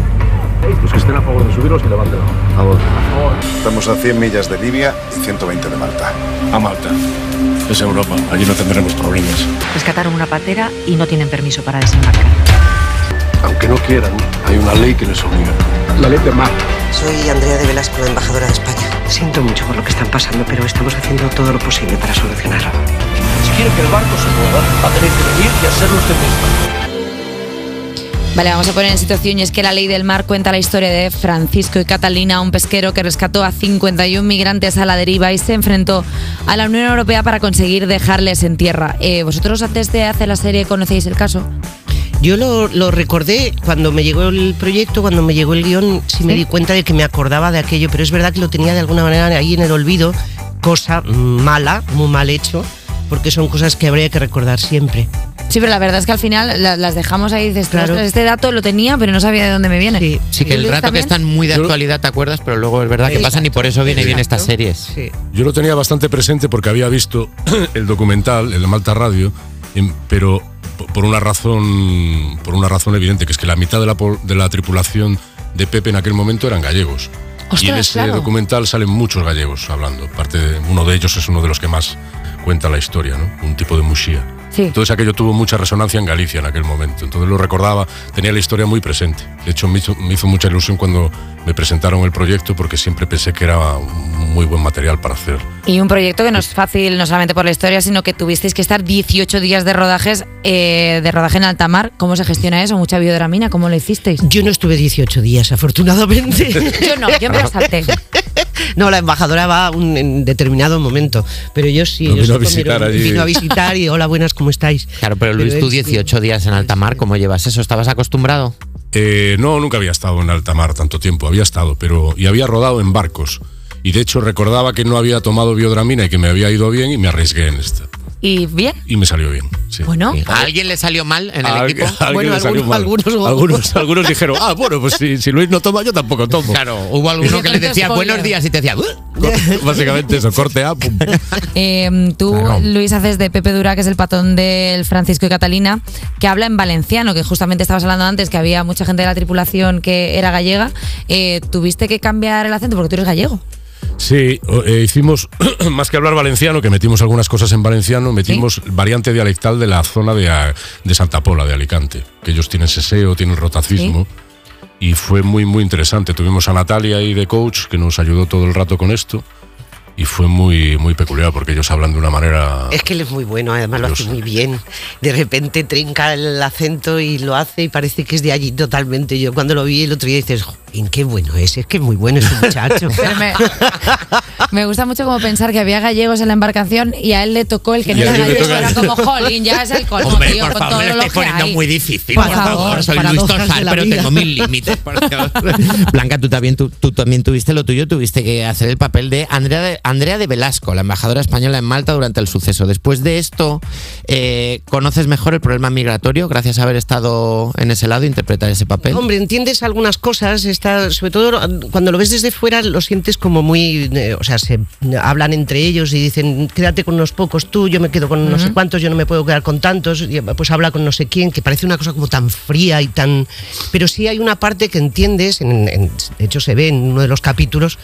Speaker 32: Los que estén a favor de subirlos, que levanten la mano.
Speaker 31: A favor. Estamos a 100 millas de Libia y 120 de Malta.
Speaker 32: A Malta. Es Europa. Allí no tendremos problemas.
Speaker 33: Rescataron una patera y no tienen permiso para desembarcar.
Speaker 32: Aunque no quieran, hay una ley que les obliga. La ley de mar.
Speaker 34: Soy Andrea de Velasco, la embajadora de España. Siento mucho por lo que están pasando, pero estamos haciendo todo lo posible para solucionarlo.
Speaker 32: Si quieren que el barco se mueva, va a tener que venir y hacerlo usted mismo.
Speaker 9: Vale, vamos a poner en situación y es que la ley del mar cuenta la historia de Francisco y Catalina, un pesquero que rescató a 51 migrantes a la deriva y se enfrentó a la Unión Europea para conseguir dejarles en tierra. Eh, ¿Vosotros antes de hacer la serie conocéis el caso?
Speaker 30: Yo lo, lo recordé cuando me llegó el proyecto, cuando me llegó el guion, sí, me di cuenta de que me acordaba de aquello, pero es verdad que lo tenía de alguna manera ahí en el olvido, cosa mala, muy mal hecho, porque son cosas que habría que recordar siempre.
Speaker 9: Sí, pero la verdad es que al final la- las dejamos ahí y dices,
Speaker 30: Claro.
Speaker 9: "Ostras, este dato lo tenía, pero no sabía de dónde me viene.
Speaker 8: Sí, que el rato que
Speaker 9: también?
Speaker 8: están muy de actualidad te acuerdas, pero luego es verdad que pasan y por eso viene bien estas series.
Speaker 29: Yo lo tenía bastante presente porque había visto *clears throat* el documental, el de Malta Radio, pero po- por una razón por una razón evidente, que es que la mitad de la, de la tripulación de Pepe en aquel momento eran gallegos. y en
Speaker 9: Ostras,
Speaker 29: ese
Speaker 9: claro.
Speaker 29: documental salen muchos gallegos hablando. Parte de- uno de ellos es uno de los que más cuenta la historia, ¿no? Un tipo de Muxía.
Speaker 9: Sí.
Speaker 29: Entonces aquello tuvo mucha resonancia en Galicia en aquel momento. Entonces lo recordaba, tenía la historia muy presente. De hecho, me hizo, me hizo mucha ilusión cuando me presentaron el proyecto porque siempre pensé que era muy buen material para hacer.
Speaker 9: Y un proyecto que no es fácil, no solamente por la historia, sino que tuvisteis que estar 18 días de rodajes eh, de rodaje en alta mar. ¿Cómo se gestiona eso? ¿Mucha biodramina? ¿Cómo lo hicisteis?
Speaker 30: Yo no estuve 18 días, afortunadamente. *laughs*
Speaker 9: Yo no, yo me lo salté. *laughs*
Speaker 30: No, la embajadora va a un en determinado momento, pero yo sí.
Speaker 29: Nos
Speaker 30: yo
Speaker 29: vino a visitar allí.
Speaker 30: Vino a visitar y hola, buenas, ¿cómo estáis?
Speaker 8: Claro, pero Luis,
Speaker 30: Pero
Speaker 8: tú
Speaker 30: él sí.
Speaker 8: 18 días en alta mar, ¿cómo llevas eso? ¿Estabas acostumbrado?
Speaker 29: Eh, no, nunca había estado en alta mar tanto tiempo, había estado, pero y había rodado en barcos. Y de hecho recordaba que no había tomado biodramina y que me había ido bien y me arriesgué en esta.
Speaker 9: ¿Y bien?
Speaker 29: Y me salió bien. sí.
Speaker 9: Bueno.
Speaker 8: ¿A alguien le salió mal en el *laughs*
Speaker 29: A
Speaker 8: equipo?
Speaker 29: a le salió mal. algunos, algunos dijeron, ah, bueno, pues si, si Luis no toma, yo tampoco tomo.
Speaker 8: Claro, hubo alguno que le decía buenos días y te decía... *laughs*
Speaker 29: Básicamente eso, corte A, pum. *laughs*
Speaker 9: Eh, tú, Luis, haces de Pepe Dura, que es el patón del Francisco y Catalina, que habla en valenciano, que justamente estabas hablando antes, que había mucha gente de la tripulación que era gallega. Eh, ¿Tuviste que cambiar el acento porque tú eres gallego?
Speaker 29: Sí, eh, hicimos, *clears throat* más que hablar valenciano, que metimos algunas cosas en valenciano, metimos variante dialectal de la zona de, a- de Santa Pola, de Alicante, que ellos tienen seseo, tienen rotacismo. Y fue muy, muy interesante. Tuvimos a Natalia ahí de coach, que nos ayudó todo el rato con esto. Y fue muy, muy peculiar, porque ellos hablan de una manera...
Speaker 30: Es que él es muy bueno, además lo hace muy bien. De repente trinca el acento y lo hace y parece que es de allí totalmente. Yo cuando lo vi el otro día dices, "Jolín, qué bueno es, es que es muy bueno ese muchacho. *laughs*
Speaker 9: Me, me gusta mucho como pensar que había gallegos en la embarcación y a él le tocó el que no era gallego. Era como, jolín, ya es el *laughs* colmo,
Speaker 8: Hombre,
Speaker 9: tío,
Speaker 8: por
Speaker 9: con
Speaker 8: favor,
Speaker 9: todo
Speaker 8: lo estáis
Speaker 9: que
Speaker 8: poniendo
Speaker 9: hay.
Speaker 8: muy difícil.
Speaker 9: Por
Speaker 8: Por,
Speaker 9: favor,
Speaker 8: favor, soy Luis
Speaker 30: la
Speaker 8: pero
Speaker 30: vida.
Speaker 8: tengo mil límites. por Dios. Blanca, tú también, tú, tú también tuviste lo tuyo, tuviste que hacer el papel de Andrea, de Andrea de Velasco, la embajadora española en Malta durante el suceso. Después de esto, eh, ¿conoces mejor el problema migratorio gracias a haber estado en ese lado e interpretar ese papel?
Speaker 30: Hombre, entiendes algunas cosas, está, sobre todo cuando lo ves desde fuera lo sientes como muy, eh, o sea, se hablan entre ellos y dicen, quédate con unos pocos tú, yo me quedo con no sé cuántos, yo no me puedo quedar con tantos, y, pues habla con no sé quién, que parece una cosa como tan fría y tan... Pero sí hay una parte que entiendes, en- en- de hecho se ve en uno de los capítulos,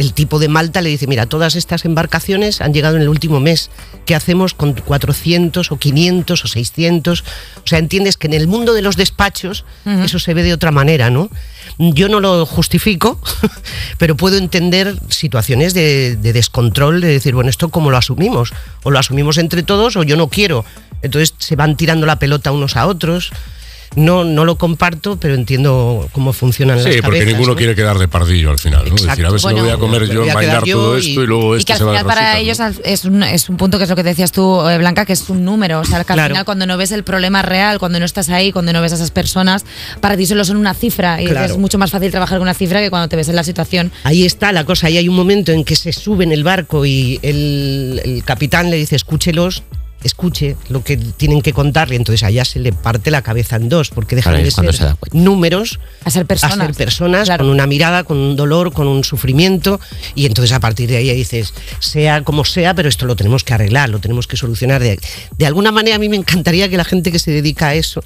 Speaker 30: el tipo de Malta le dice, mira, todas estas embarcaciones han llegado en el último mes. ¿Qué hacemos con 400 o 500 o 600? O sea, entiendes que en el mundo de los despachos eso se ve de otra manera, ¿no? Yo no lo justifico, *laughs* pero puedo entender situaciones de, de descontrol, de decir, bueno, ¿esto cómo lo asumimos? O lo asumimos entre todos o yo no quiero. Entonces se van tirando la pelota unos a otros. No, no lo comparto, pero entiendo cómo funcionan las
Speaker 29: Sí,
Speaker 30: cabezas.
Speaker 29: porque ninguno
Speaker 30: ¿no?
Speaker 29: quiere quedar de pardillo al final, ¿no? Es decir, a ver si me
Speaker 9: Bueno,
Speaker 29: voy a comer
Speaker 30: me
Speaker 29: yo,
Speaker 30: a
Speaker 29: bailar
Speaker 30: yo
Speaker 29: todo
Speaker 30: y-
Speaker 29: esto y luego
Speaker 9: Y
Speaker 29: este
Speaker 9: que al
Speaker 29: se va
Speaker 9: final para
Speaker 29: rositas, ¿no?
Speaker 9: ellos es un, es un punto que es lo que decías tú, eh, Blanca, que es un número. O sea, que al
Speaker 30: Claro.
Speaker 9: final cuando no ves el problema real, cuando no estás ahí, cuando no ves a esas personas, para ti solo son una cifra. Y
Speaker 30: Claro.
Speaker 9: es mucho más fácil trabajar con una cifra que cuando te ves en la situación.
Speaker 30: Ahí está la cosa, ahí hay un momento en que se sube en el barco y el, el capitán le dice, escúchelos, escuche lo que tienen que contarle, entonces allá se le parte la cabeza en dos, porque dejan de
Speaker 8: se
Speaker 30: ser números
Speaker 9: a ser personas,
Speaker 30: a ser personas con una mirada, con un dolor, con un sufrimiento, y entonces a partir de ahí dices, sea como sea, pero esto lo tenemos que arreglar, lo tenemos que solucionar. De, de alguna manera a mí me encantaría que la gente que se dedica a eso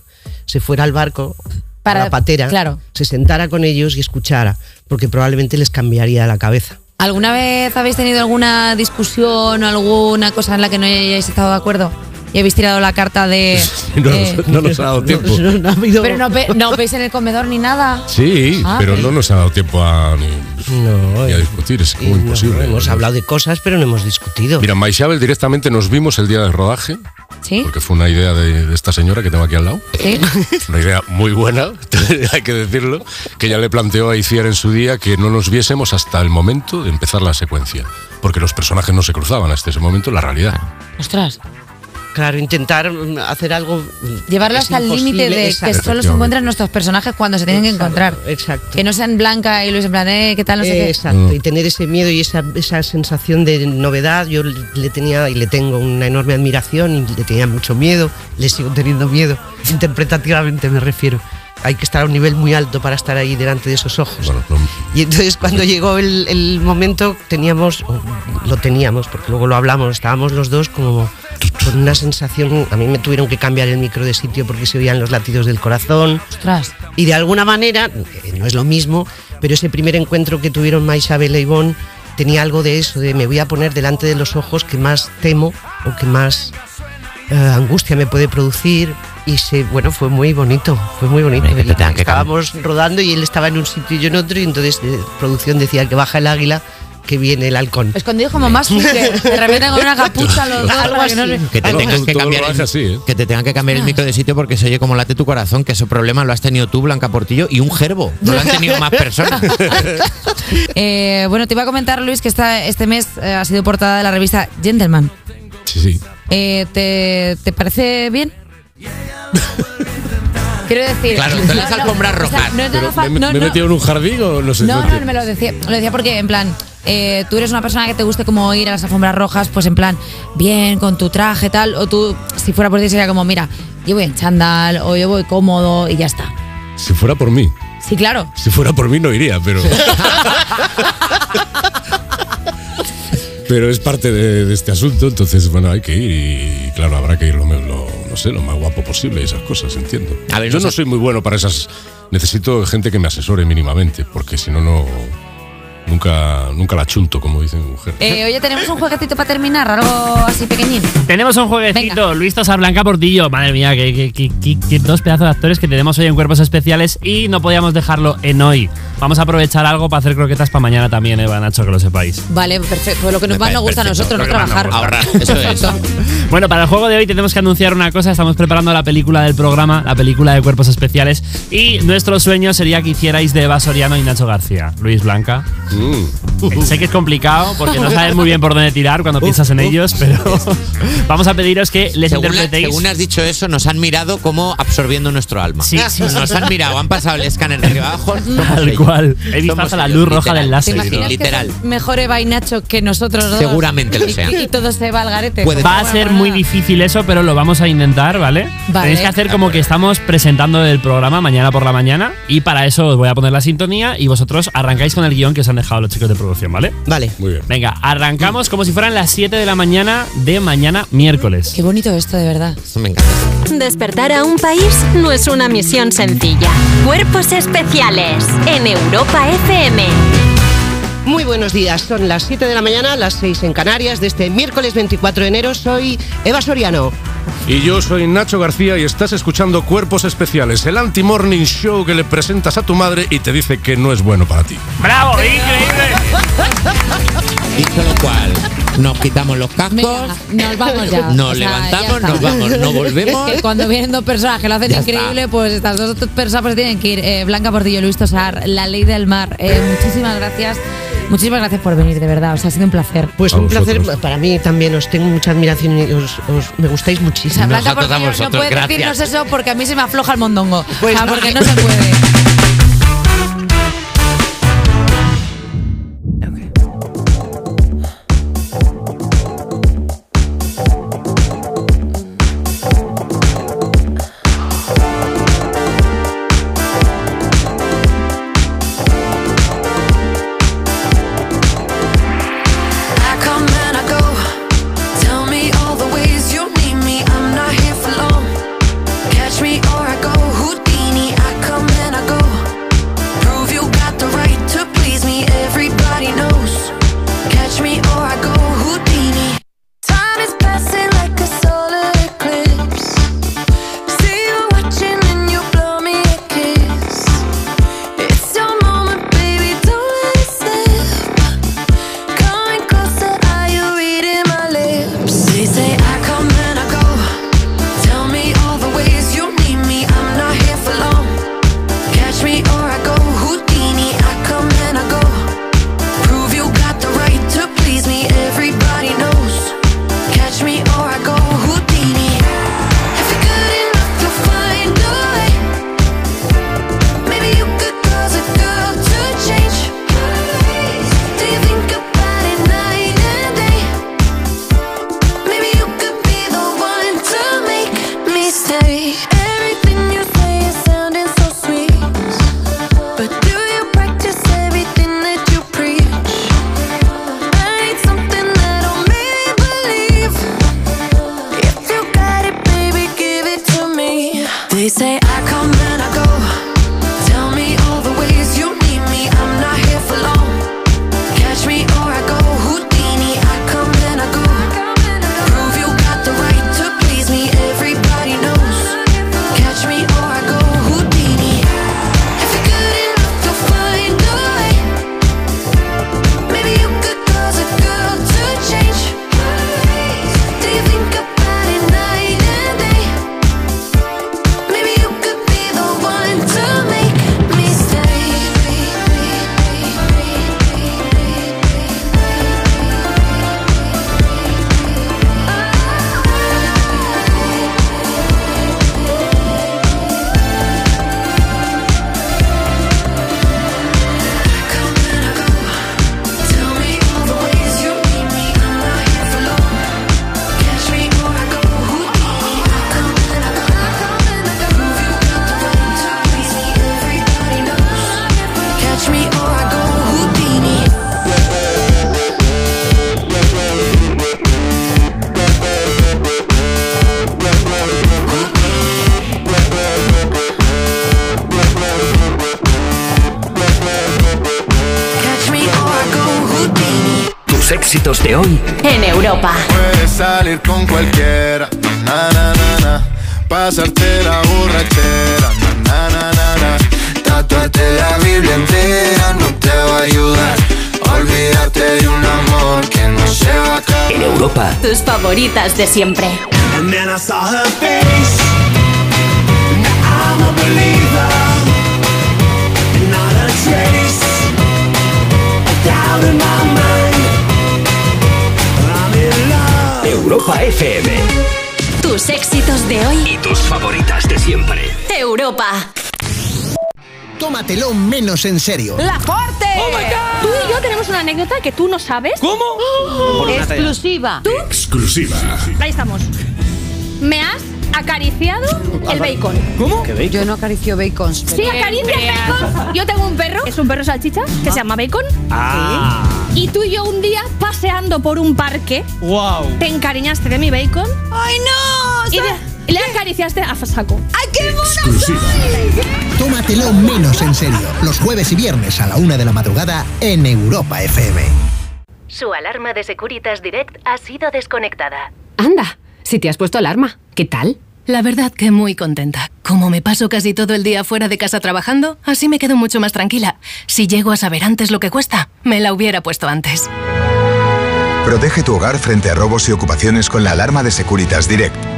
Speaker 30: se fuera al barco,
Speaker 9: Para-
Speaker 30: a la patera,
Speaker 9: claro.
Speaker 30: se sentara con ellos y escuchara, porque probablemente les cambiaría la cabeza.
Speaker 9: ¿Alguna vez habéis tenido alguna discusión o alguna cosa en la que no hayáis estado de acuerdo? Y habéis tirado la carta de... *laughs*
Speaker 29: No,
Speaker 9: eh,
Speaker 29: nos, no nos ha dado *laughs* tiempo.
Speaker 9: pero no, ve- no veis en el comedor ni nada.
Speaker 29: Sí,
Speaker 9: Ah,
Speaker 29: pero no nos ha dado tiempo a, ni, ni a discutir, es como imposible.
Speaker 30: hemos hablado de cosas, pero no hemos discutido.
Speaker 29: Mira, Maishabel directamente nos vimos el día del rodaje,
Speaker 9: ¿Sí?
Speaker 29: porque fue una idea de, de esta señora que tengo aquí al lado.
Speaker 9: Sí. *laughs*
Speaker 29: Una idea muy buena, *laughs* hay que decirlo, que ella le planteó a Iciar en su día que no nos viésemos hasta el momento de empezar la secuencia, porque los personajes no se cruzaban hasta ese momento en la realidad.
Speaker 9: Ostras.
Speaker 30: Claro, intentar mm, hacer algo. mm,
Speaker 9: Llevarlo hasta el límite de que solo se encuentran nuestros personajes cuando se tienen que encontrar.
Speaker 30: Exacto.
Speaker 9: Que no sean Blanca y Luis en plan, eh, ¿qué tal? No sé qué.
Speaker 30: Exacto, y tener ese miedo y esa, esa sensación de novedad, yo le tenía y le tengo una enorme admiración y le tenía mucho miedo, le sigo teniendo miedo, interpretativamente me refiero. Hay que estar a un nivel muy alto para estar ahí delante de esos ojos. Y entonces cuando llegó el, el momento teníamos, o lo teníamos, porque luego lo hablamos, estábamos los dos como con una sensación, a mí me tuvieron que cambiar el micro de sitio porque se oían los latidos del corazón.
Speaker 9: Ostras.
Speaker 30: Y de alguna manera, eh, no es lo mismo, pero ese primer encuentro que tuvieron Maisabel e Ivonne tenía algo de eso, de me voy a poner delante de los ojos que más temo o que más eh, angustia me puede producir. Y se, bueno, fue muy bonito, fue muy bonito.
Speaker 8: Hombre, que te
Speaker 30: Estábamos rodando y él estaba en un sitio y yo en otro, y entonces eh, producción decía que baja el águila, que viene el halcón.
Speaker 9: Escondido como más que de repente con una capucha los dos.
Speaker 30: Algo
Speaker 9: para que no
Speaker 30: así.
Speaker 9: se-
Speaker 8: Que te, tengan que, cambiar el, que te tengan que cambiar el micro de sitio porque se oye como late tu corazón, que ese problema lo has tenido tú, Blanca Portillo, y un gerbo. No lo han tenido más personas. *laughs*
Speaker 9: Eh, bueno, te iba a comentar, Luis, que esta, este mes eh, ha sido portada de la revista Gentleman.
Speaker 29: Sí, sí.
Speaker 9: Eh, ¿te, ¿Te parece bien? *laughs* Quiero decir.
Speaker 8: Claro, tú las alfombras
Speaker 9: o sea,
Speaker 8: rojas.
Speaker 9: no es nada fa-
Speaker 29: ¿Me,
Speaker 9: no,
Speaker 29: me he
Speaker 9: no.
Speaker 29: metido en un jardín o no sé?
Speaker 9: No, no, me lo decía, lo decía porque, en plan, eh, tú eres una persona que te guste como ir a las alfombras rojas, pues en plan, bien, con tu traje, tal, o tú, si fuera por ti, sería como, mira, yo voy en chándal, o yo voy cómodo, y ya está.
Speaker 29: Si fuera por mí.
Speaker 9: Sí, claro.
Speaker 29: Si fuera por mí no iría, pero. *laughs* pero es parte de, de este asunto, entonces, bueno, hay que ir y, claro, habrá que ir lo, lo- no sé, lo más guapo posible y esas cosas, entiendo.
Speaker 8: A ver,
Speaker 29: Yo
Speaker 8: no
Speaker 29: soy muy bueno para esas. Necesito gente que me asesore mínimamente, porque si no, no. Nunca, nunca la chunto, como dice mi mujer.
Speaker 9: Eh, oye, tenemos un jueguecito para terminar, algo así pequeñín.
Speaker 3: Tenemos un jueguecito, Luis Tosar Blanca Portillo. Madre mía, que, que- que- que- que dos pedazos de actores que tenemos hoy en cuerpos especiales y no podíamos dejarlo en hoy. Vamos a aprovechar algo para hacer croquetas para mañana también, Eva Nacho, que lo sepáis.
Speaker 9: Vale, perfecto. Pues lo que nos más nos gusta a nosotros, no trabajar.
Speaker 8: Ahorrar, *laughs* eso es.
Speaker 3: Bueno, para el juego de hoy tenemos que anunciar una cosa. Estamos preparando la película del programa, la película de cuerpos especiales. Y nuestro sueño sería que hicierais de Eva Soriano y Nacho García. Luis Blanca.
Speaker 29: Mm.
Speaker 3: Sé que es complicado porque no sabes muy bien por dónde tirar cuando piensas en ellos, pero *laughs* vamos a pediros que les
Speaker 8: Según, la-
Speaker 3: interpretéis.
Speaker 8: según has dicho eso, nos han mirado como absorbiendo nuestro alma.
Speaker 3: Sí, *laughs* sí.
Speaker 8: Nos han mirado, han pasado el escáner de arriba abajo. *laughs*
Speaker 3: Tal cual. He visto
Speaker 8: Somos
Speaker 3: hasta la luz roja
Speaker 8: literal.
Speaker 3: del
Speaker 9: ¿Te
Speaker 3: láser.
Speaker 9: imaginas
Speaker 8: Literal.
Speaker 9: que son mejor Eva y Nacho que nosotros dos?
Speaker 8: Seguramente lo
Speaker 9: Y-
Speaker 8: sean.
Speaker 9: Y, todo se va al garete.
Speaker 3: Va a ser muy difícil eso, pero lo vamos a intentar, ¿vale?
Speaker 9: Vale.
Speaker 3: Tenéis que hacer como que estamos presentando el programa mañana por la mañana y para eso os voy a poner la sintonía y vosotros arrancáis con el guion que os han dejado los chicos de producción, ¿vale?
Speaker 30: Vale.
Speaker 29: Muy bien.
Speaker 3: Venga, arrancamos como si fueran las 7 de la mañana de mañana miércoles.
Speaker 9: Qué bonito esto, de verdad.
Speaker 8: Me encanta.
Speaker 35: Despertar a un país no es una misión sencilla. Cuerpos especiales en Europa FM.
Speaker 30: Muy buenos días, son las 7 de la mañana, las 6 en Canarias, de este miércoles 24 de enero. Soy Eva Soriano.
Speaker 29: Y yo soy Nacho García y estás escuchando Cuerpos Especiales, el anti-morning show que le presentas a tu madre y te dice que no es bueno para ti.
Speaker 3: ¡Bravo! ¡Increíble!
Speaker 8: Dicho lo cual, nos quitamos los cascos.
Speaker 9: Venga, nos vamos ya.
Speaker 8: Nos
Speaker 9: O sea,
Speaker 8: levantamos,
Speaker 9: ya está.
Speaker 8: nos vamos, no volvemos.
Speaker 9: Que cuando vienen dos personas que lo hacen
Speaker 8: Ya
Speaker 9: increíble, pues estas dos personas pues tienen que ir. Eh, Blanca Portillo, Luis Tosar, La Ley del Mar. Eh, muchísimas gracias. Muchísimas gracias por venir, de verdad. O sea, ha sido un placer.
Speaker 30: Pues un placer para mí también, os tengo mucha admiración y os, os- me gustáis
Speaker 9: O
Speaker 30: muchísimo.
Speaker 9: sea, Blanca Portillo no puede decirnos eso porque a mí se me afloja el mondongo.
Speaker 30: Pues
Speaker 9: o sea,
Speaker 30: no.
Speaker 9: porque no se puede.
Speaker 1: In love.
Speaker 5: Europa FM
Speaker 10: Tus éxitos de hoy.
Speaker 5: y tus favoritas de siempre.
Speaker 10: Europa.
Speaker 36: Tómatelo menos en serio.
Speaker 37: ¡La Forte! Tú y yo tenemos una anécdota que tú no sabes.
Speaker 26: ¿Cómo?
Speaker 37: Oh, exclusiva. ¿Tú?
Speaker 4: Exclusiva.
Speaker 37: Ahí estamos. Me has acariciado el bacon.
Speaker 26: ¿Cómo?
Speaker 9: Yo no acaricio bacon.
Speaker 37: Sí, acaricias bacon. Yo tengo un perro, es un perro salchicha, que se llama Bacon.
Speaker 26: Ah.
Speaker 37: Y tú y yo un día paseando por un parque,
Speaker 26: Wow.
Speaker 37: te encariñaste de mi bacon.
Speaker 9: ¡Ay, no!
Speaker 37: Y, le acariciaste a saco.
Speaker 9: ¡Ay, qué
Speaker 36: Exclusiva. Tómatelo menos en serio. Los jueves y viernes a la una de la madrugada en Europa FM.
Speaker 38: Su alarma de Securitas Direct ha sido desconectada.
Speaker 24: Anda, si te has puesto alarma, ¿qué tal? La verdad que muy contenta. Como me paso casi todo el día fuera de casa trabajando, así me quedo mucho más tranquila. Si llego a saber antes lo que cuesta, me la hubiera puesto antes.
Speaker 39: Protege tu hogar frente a robos y ocupaciones con la alarma de Securitas Direct.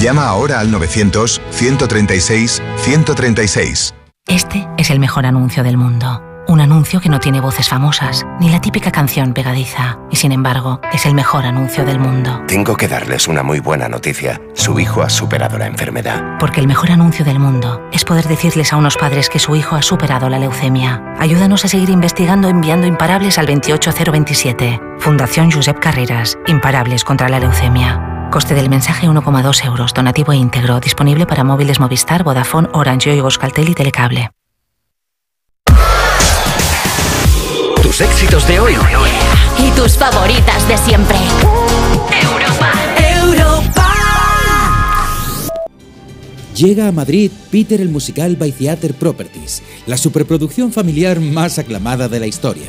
Speaker 39: Llama ahora al 900-136-136.
Speaker 40: Este es el mejor anuncio del mundo. Un anuncio que no tiene voces famosas, ni la típica canción pegadiza, y sin embargo, es el mejor anuncio del mundo.
Speaker 41: Tengo que darles una muy buena noticia. Su hijo ha superado la enfermedad.
Speaker 40: Porque el mejor anuncio del mundo es poder decirles a unos padres que su hijo ha superado la leucemia. Ayúdanos a seguir investigando enviando imparables al 28027. Fundación Josep Carreras. Imparables contra la leucemia. Coste del mensaje 1,2 euros. Donativo íntegro. Disponible para móviles Movistar, Vodafone, Orange, Yoigo, Euskaltel y Telecable.
Speaker 5: Tus éxitos de hoy
Speaker 10: Y tus favoritas de siempre. Europa. Europa.
Speaker 42: Llega a Madrid Peter el musical by Theater Properties, la superproducción familiar más aclamada de la historia.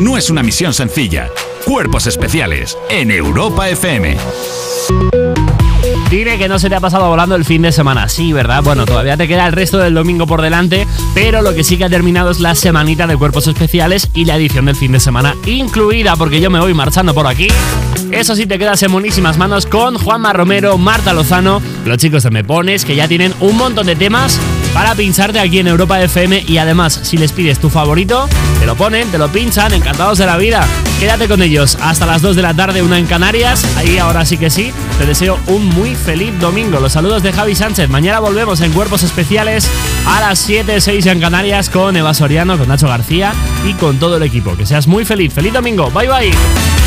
Speaker 2: No es una misión sencilla. Cuerpos especiales en Europa FM.
Speaker 3: Dime que no se te ha pasado volando el fin de semana, sí, ¿verdad? Bueno, todavía te queda el resto del domingo por delante, pero lo que sí que ha terminado es la semanita de cuerpos especiales y la edición del fin de semana incluida, porque yo me voy marchando por aquí. Eso sí, te quedas en buenísimas manos con Juanma Romero, Marta Lozano, los chicos de Me Pones, que ya tienen un montón de temas para pincharte aquí en Europa FM y además, si les pides tu favorito, te lo ponen, te lo pinchan, encantados de la vida. Quédate con ellos hasta las 2 de la tarde, una en Canarias. Ahí ahora sí que sí, te deseo un muy feliz domingo. Los saludos de Javi Sánchez. Mañana volvemos en Cuerpos Especiales a las 7, 6 en Canarias con Eva Soriano, con Nacho García y con todo el equipo. Que seas muy feliz. Feliz domingo. Bye bye.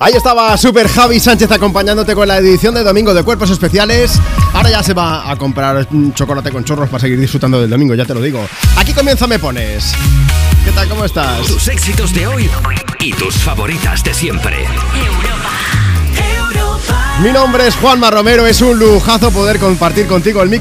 Speaker 43: Ahí estaba Super Javi Sánchez acompañándote con la edición de domingo de Cuerpos Especiales. Ahora ya se va a comprar un chocolate con chorros para seguir disfrutando del domingo, ya te lo digo. Aquí comienza Me Pones. ¿Qué tal? ¿Cómo estás?
Speaker 1: Tus éxitos de hoy y tus favoritas de siempre.
Speaker 43: Mi nombre es Juanma Romero, es un lujazo poder compartir contigo el micro.